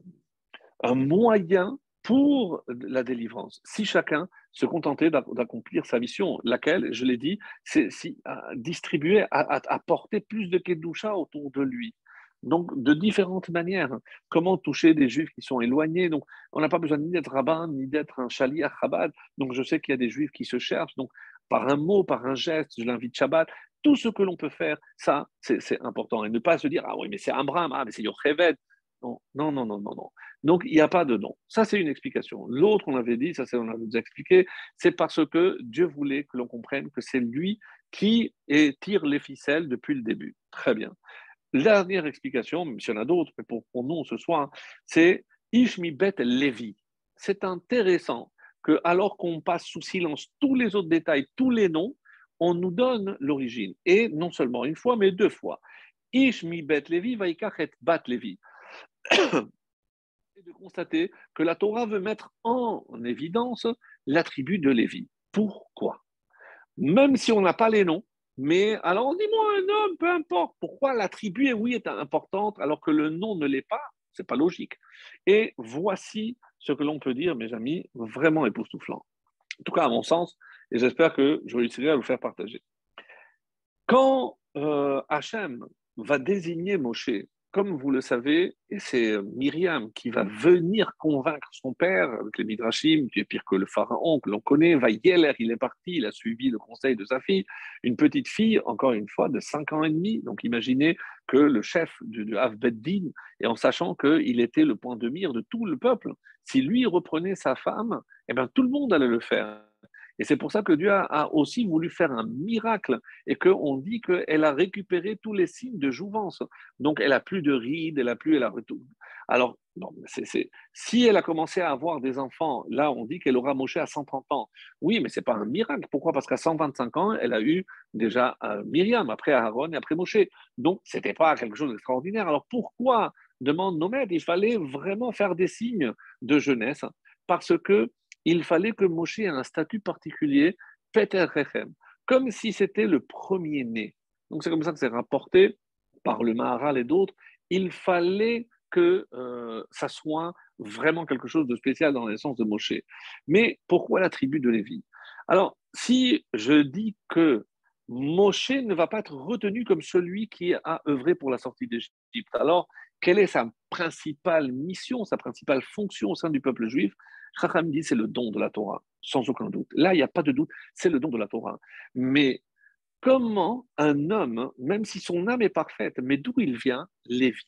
[SPEAKER 1] moyen pour la délivrance. Si chacun se contentait d'accomplir sa mission, laquelle, je l'ai dit, c'est si, distribuer, apporter plus de kedusha autour de lui. Donc, de différentes manières. Comment toucher des juifs qui sont éloignés? Donc, on n'a pas besoin ni d'être rabbin, ni d'être un chali à Chabad. Donc, je sais qu'il y a des juifs qui se cherchent. Donc, par un mot, par un geste, je l'invite Shabbat. Tout ce que l'on peut faire, ça, c'est important. Et ne pas se dire, ah oui, mais c'est Abraham, ah, mais c'est Yocheved. Non, non, non, non, non, non. Donc, il n'y a pas de don. Ça, c'est une explication. L'autre, on avait dit, ça, on avait expliqué, c'est parce que Dieu voulait que l'on comprenne que c'est lui qui tire les ficelles depuis le début. Très bien. La dernière explication, même s'il y en a d'autres, mais pour, nous ce soir, c'est Ishmibet Levi. C'est intéressant que, alors qu'on passe sous silence tous les autres détails, tous les noms, on nous donne l'origine. Et non seulement une fois, mais deux fois. Ishmibet Levi, Vaikachet Bat Levi de constater que la Torah veut mettre en évidence l'attribut de Lévi. Pourquoi? Même si on n'a pas les noms, mais alors dis-moi un homme, peu importe. Pourquoi l'attribut oui est importante alors que le nom ne l'est pas? C'est pas logique. Et voici ce que l'on peut dire, mes amis, vraiment époustouflant. En tout cas, à mon sens, et j'espère que je réussirai à vous faire partager. Quand euh, Hachem va désigner Moshe comme vous le savez, c'est euh, Myriam qui va venir convaincre son père avec les Midrashim, qui est pire que le pharaon que l'on connaît. Va Yeller, il est parti, il a suivi le conseil de sa fille, une petite fille, encore une fois, de 5 ans et demi. Donc imaginez que le chef du, du et en sachant qu'il était le point de mire de tout le peuple, si lui reprenait sa femme, eh bien, tout le monde allait le faire. Et c'est pour ça que Dieu a, aussi voulu faire un miracle et qu'on dit qu'elle a récupéré tous les signes de jouvence. Donc elle a plus de rides, elle a plus, elle a Alors, si elle a commencé à avoir des enfants, là on dit qu'elle aura moché à 130 ans. Oui, mais c'est pas un miracle. Pourquoi? Parce qu'à 125 ans, elle a eu déjà euh, Myriam, après Aaron et après Moshe. Donc c'était pas quelque chose d'extraordinaire. Alors pourquoi demande nos maîtres Il fallait vraiment faire des signes de jeunesse? Parce que il fallait que Moshe ait un statut particulier, Peter Rechem, comme si c'était le premier-né. Donc c'est comme ça que c'est rapporté par le Maharal et d'autres. Il fallait que euh, ça soit vraiment quelque chose de spécial dans l'essence de Moshe. Mais pourquoi la tribu de Lévi? Alors, si je dis que Moshe ne va pas être retenu comme celui qui a œuvré pour la sortie d'Égypte, alors quelle est sa principale mission, sa principale fonction au sein du peuple juif? Chacham dit c'est le don de la Torah, sans aucun doute. Là, il n'y a pas de doute, c'est le don de la Torah. Mais comment un homme, même si son âme est parfaite, mais d'où il vient, Lévi?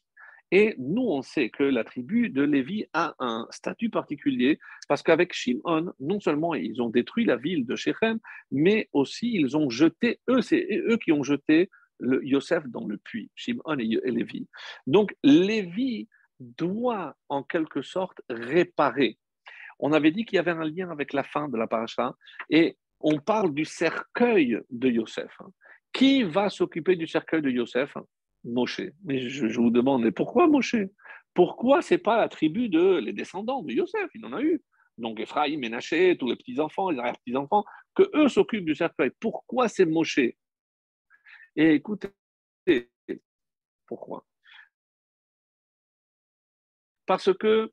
[SPEAKER 1] Et nous, on sait que la tribu de Lévi a un statut particulier parce qu'avec Shimon, non seulement ils ont détruit la ville de Shechem, mais aussi ils ont jeté, eux, c'est eux qui ont jeté le Yosef dans le puits, Shimon et, et Lévi. Donc Lévi doit en quelque sorte réparer on avait dit qu'il y avait un lien avec la fin de la paracha et on parle du cercueil de Yosef. Qui va s'occuper du cercueil de Yosef? Moshe. Mais je, vous demande, mais pourquoi Moshe? Pourquoi c'est pas la tribu de les descendants de Yosef? Il en a eu. Donc Ephraïm, Ménaché, tous les petits-enfants, les arrière-petits-enfants, que eux s'occupent du cercueil. Pourquoi c'est Moshe? Et écoutez, pourquoi? Parce que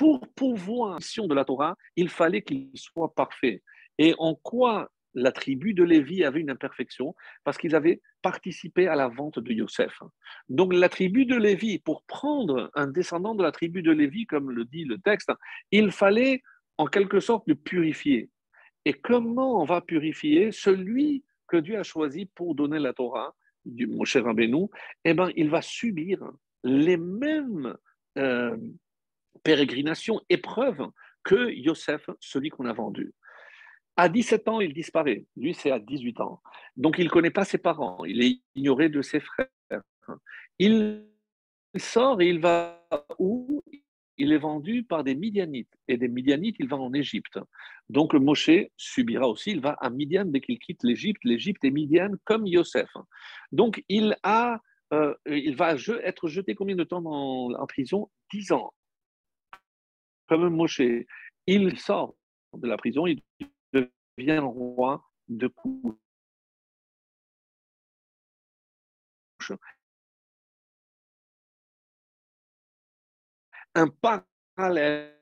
[SPEAKER 1] pour pouvoir de la Torah, il fallait qu'il soit parfait. Et en quoi la tribu de Lévi avait une imperfection? Parce qu'ils avaient participé à la vente de Yosef. Donc la tribu de Lévi, pour prendre un descendant de la tribu de Lévi, comme le dit le texte, il fallait en quelque sorte le purifier. Et comment on va purifier celui que Dieu a choisi pour donner la Torah, mon cher Rabbeinu? Eh bien, il va subir les mêmes euh, pérégrination, épreuve que Yosef, celui qu'on a vendu. À 17 ans, il disparaît. Lui, c'est à 18 ans. Donc, il ne connaît pas ses parents. Il est ignoré de ses frères. Il sort et il va où? Il est vendu par des Midianites. Et des Midianites, il va en Égypte. Donc, Moshe subira aussi. Il va à Midian dès qu'il quitte l'Égypte. L'Égypte est Midian comme Yosef. Donc, il a euh, il va être jeté combien de temps en prison? Dix ans. Comme Moshe, il sort de la prison, il devient roi de couche. Un parallèle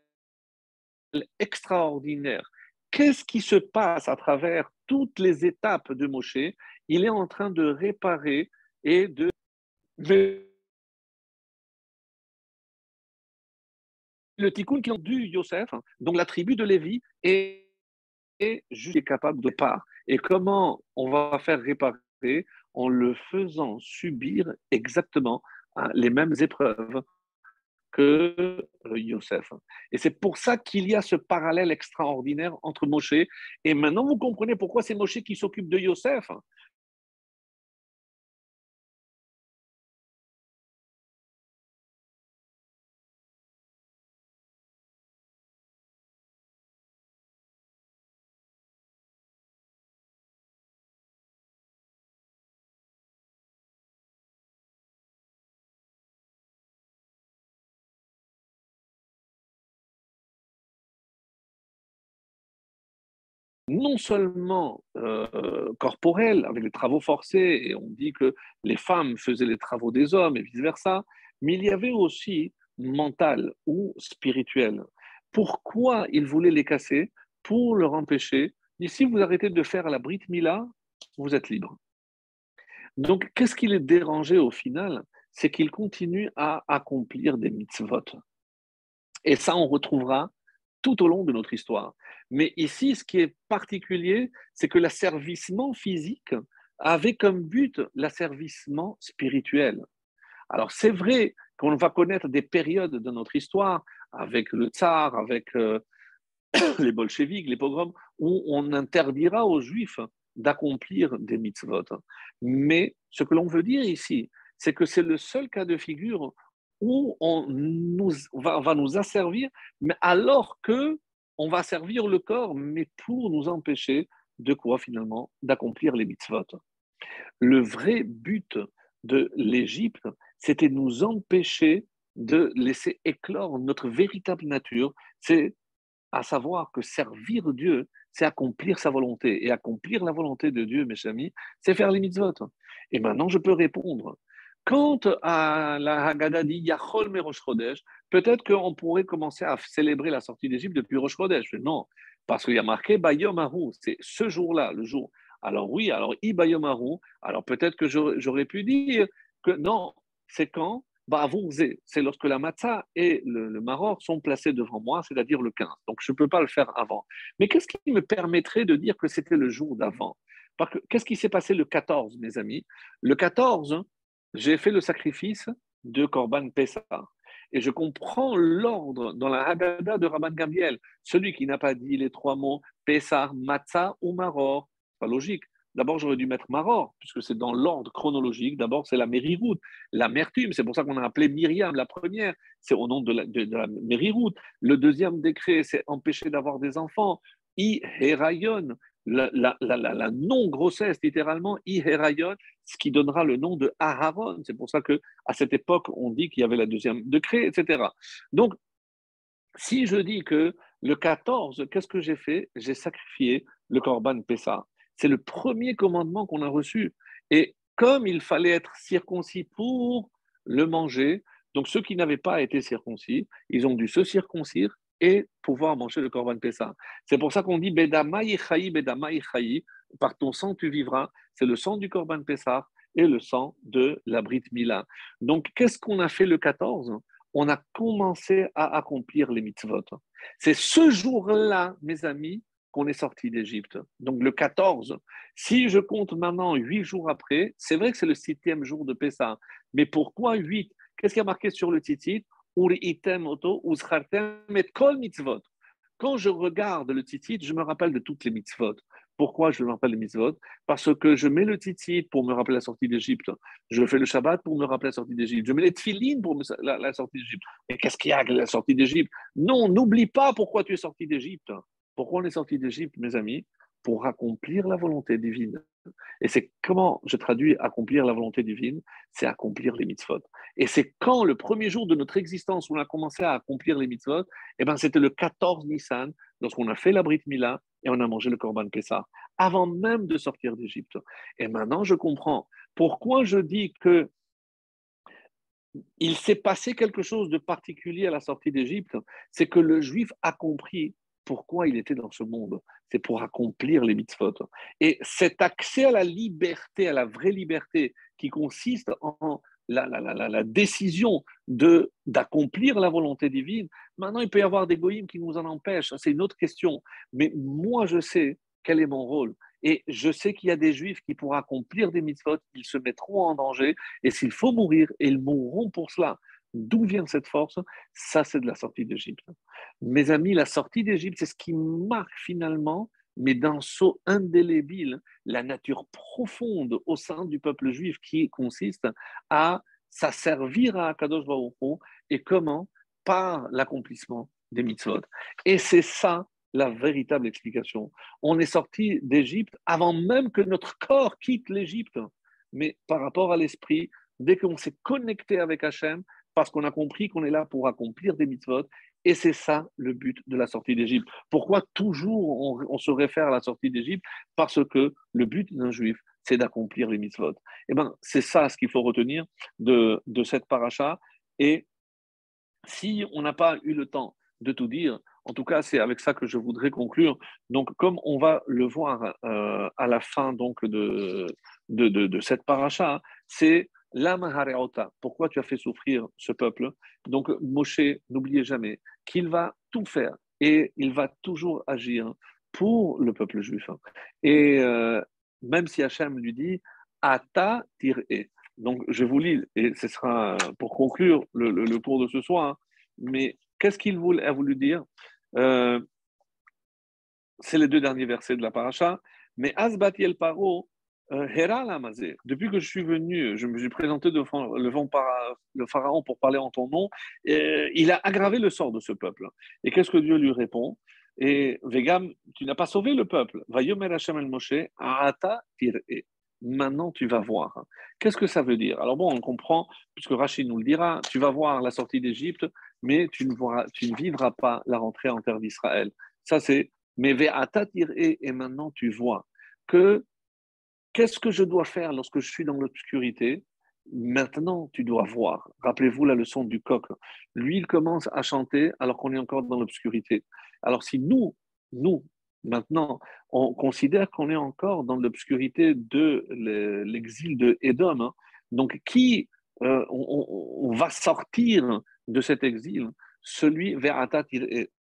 [SPEAKER 1] extraordinaire. Qu'est-ce qui se passe à travers toutes les étapes de Moshe Il est en train de réparer et de le tikkun qui ont dû Yosef, donc la tribu de Lévi, est, juste capable de part. Et comment on va faire réparer En le faisant subir exactement hein, les mêmes épreuves que euh, Yosef. Et c'est pour ça qu'il y a ce parallèle extraordinaire entre Moshe. Et maintenant, vous comprenez pourquoi c'est Moshe qui s'occupe de Yosef. Non seulement euh, corporel, avec les travaux forcés, et on dit que les femmes faisaient les travaux des hommes et vice-versa, mais il y avait aussi mental ou spirituel. Pourquoi il voulait les casser Pour leur empêcher, si vous arrêtez de faire la Brit Mila, vous êtes libre. Donc, qu'est-ce qui les dérangeait au final? C'est qu'ils continuent à accomplir des mitzvot. Et ça, on retrouvera tout au long de notre histoire. Mais ici, ce qui est particulier, c'est que l'asservissement physique avait comme but l'asservissement spirituel. Alors c'est vrai qu'on va connaître des périodes de notre histoire avec le tsar, avec euh, les bolcheviks, les pogroms, où on interdira aux juifs d'accomplir des mitzvot. Mais ce que l'on veut dire ici, c'est que c'est le seul cas de figure où on va, va nous asservir, mais alors que on va servir le corps, mais pour nous empêcher de quoi finalement D'accomplir les mitzvot. Le vrai but de l'Égypte, c'était nous empêcher de laisser éclore notre véritable nature, c'est à savoir que servir Dieu, c'est accomplir sa volonté. Et accomplir la volonté de Dieu, mes amis, c'est faire les mitzvot. Et maintenant, je peux répondre. Quant à la Haggadah dit Yachol me Rosh Chodesh, peut-être qu'on pourrait commencer à célébrer la sortie d'Égypte depuis Rosh Chodesh. Non, parce qu'il y a marqué Bayom Aru, c'est ce jour-là, le jour. Alors oui, alors I Bayom Aru, alors peut-être que j'aurais pu dire que non, c'est quand c'est lorsque la matzah et le, le maror sont placés devant moi, c'est-à-dire le 15. Donc je ne peux pas le faire avant. Mais qu'est-ce qui me permettrait de dire que c'était le jour d'avant? Qu'est-ce qui s'est passé le 14, mes amis? Le 14, j'ai fait le sacrifice de Korban Pessah. Et je comprends l'ordre dans la Haggadah de Rabban Gambiel. Celui qui n'a pas dit les trois mots Pessah, Matzah ou Maror, pas logique. D'abord, j'aurais dû mettre Maror, puisque c'est dans l'ordre chronologique. D'abord, c'est la Mériroute, l'amertume. C'est pour ça qu'on a appelé Myriam la première. C'est au nom de la, de. Le deuxième décret, c'est empêcher d'avoir des enfants. I Herayon, la, non-grossesse, littéralement, ce qui donnera le nom de Aharon. C'est pour ça que à cette époque, on dit qu'il y avait la deuxième décret, etc. Donc, si je dis que le 14, qu'est-ce que j'ai fait? J'ai sacrifié le Corban Pessah. C'est le premier commandement qu'on a reçu. Et comme il fallait être circoncis pour le manger, donc ceux qui n'avaient pas été circoncis, ils ont dû se circoncire et pouvoir manger le Corban Pessah. C'est pour ça qu'on dit Bedama Bedama par ton sang tu vivras. C'est le sang du Corban Pessah et le sang de la Brit Mila. Donc, qu'est-ce qu'on a fait le 14 On a commencé à accomplir les mitzvot. C'est ce jour-là, mes amis, qu'on est sorti d'Égypte. Donc, le 14. Si je compte maintenant huit jours après, c'est vrai que c'est le septième jour de Pessah. Mais pourquoi huit? Qu'est-ce qui a marqué sur le titre quand je regarde le titit, je me rappelle de toutes les mitzvot. Pourquoi je me rappelle les mitzvot? Parce que je mets le titit pour me rappeler la sortie d'Égypte. Je fais le Shabbat pour me rappeler la sortie d'Égypte. Je mets les tefillin pour la, la, sortie d'Égypte. Et qu'est-ce qu'il y a avec la sortie d'Égypte? Non, n'oublie pas pourquoi tu es sorti d'Égypte. Pourquoi on est sorti d'Égypte, mes amis? Pour accomplir la volonté divine. Et c'est comment je traduis accomplir la volonté divine C'est accomplir les mitzvot. Et c'est quand le premier jour de notre existence où on a commencé à accomplir les mitzvot, eh ben c'était le 14 Nissan, lorsqu'on a fait la Brit Mila et on a mangé le Korban Pessah, avant même de sortir d'Égypte. Et maintenant, je comprends pourquoi je dis que il s'est passé quelque chose de particulier à la sortie d'Égypte, c'est que le juif a compris pourquoi il était dans ce monde. C'est pour accomplir les mitzvot. Et cet accès à la liberté, à la vraie liberté, qui consiste en la, la, décision de, d'accomplir la volonté divine, maintenant il peut y avoir des goïms qui nous en empêchent, c'est une autre question. Mais moi je sais quel est mon rôle. Et je sais qu'il y a des juifs qui, pour accomplir des mitzvot, ils se mettront en danger. Et s'il faut mourir, ils mourront pour cela. D'où vient cette force? Ça, c'est de la sortie d'Égypte. Mes amis, la sortie d'Égypte, c'est ce qui marque finalement, mais d'un saut indélébile, la nature profonde au sein du peuple juif qui consiste à s'asservir à Kadosh Baruch et comment? Par l'accomplissement des mitzvot. Et c'est ça la véritable explication. On est sorti d'Égypte avant même que notre corps quitte l'Égypte. Mais par rapport à l'esprit, dès qu'on s'est connecté avec Hachem, parce qu'on a compris qu'on est là pour accomplir des mitzvot, et c'est ça le but de la sortie d'Égypte. Pourquoi toujours on, se réfère à la sortie d'Égypte? Parce que le but d'un juif, c'est d'accomplir les mitzvot. Eh bien, c'est ça ce qu'il faut retenir de, de cette paracha. Et si on n'a pas eu le temps de tout dire, en tout cas, c'est avec ça que je voudrais conclure. Donc, comme on va le voir euh, à la fin donc, de, de, de, cette paracha, c'est. Pourquoi tu as fait souffrir ce peuple? Donc, Moshe, n'oubliez jamais qu'il va tout faire et il va toujours agir pour le peuple juif. Et euh, même si Hachem lui dit Ata tir'e. Donc, je vous lis, et ce sera pour conclure le, cours de ce soir, mais qu'est-ce qu'il a voulu dire? Euh, c'est les deux derniers versets de la paracha. Mais Asbatiel Paro, Hera Lamazé, depuis que je suis venu, je me suis présenté devant le, pharaon pour parler en ton nom, il a aggravé le sort de ce peuple. Et qu'est-ce que Dieu lui répond? Et Vegam, tu n'as pas sauvé le peuple. Vayomer Hashem el Moshe, Ata Maintenant, tu vas voir. Qu'est-ce que ça veut dire? Alors bon, on comprend, puisque Rachid nous le dira, tu vas voir la sortie d'Égypte, mais tu ne, vivras pas la rentrée en terre d'Israël. Ça, c'est mais et maintenant tu vois que qu'est-ce que je dois faire lorsque je suis dans l'obscurité? Maintenant, tu dois voir. Rappelez-vous la leçon du coq. Lui, il commence à chanter alors qu'on est encore dans l'obscurité. Alors si nous, nous, maintenant, on considère qu'on est encore dans l'obscurité de l'exil de Édom, hein, donc qui euh, on, va sortir de cet exil, celui vers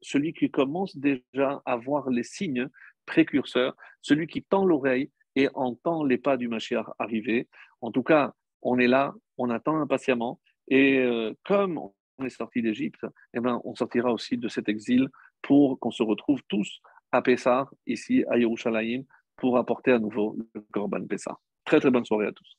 [SPEAKER 1] celui qui commence déjà à voir les signes précurseurs, celui qui tend l'oreille et entend les pas du Mashiach arriver. En tout cas, on est là, on attend impatiemment. Et euh, comme on est sorti d'Égypte, eh ben, on sortira aussi de cet exil pour qu'on se retrouve tous à Pessah, ici à Yerushalayim, pour apporter à nouveau le Korban Pessah. Très très bonne soirée à tous.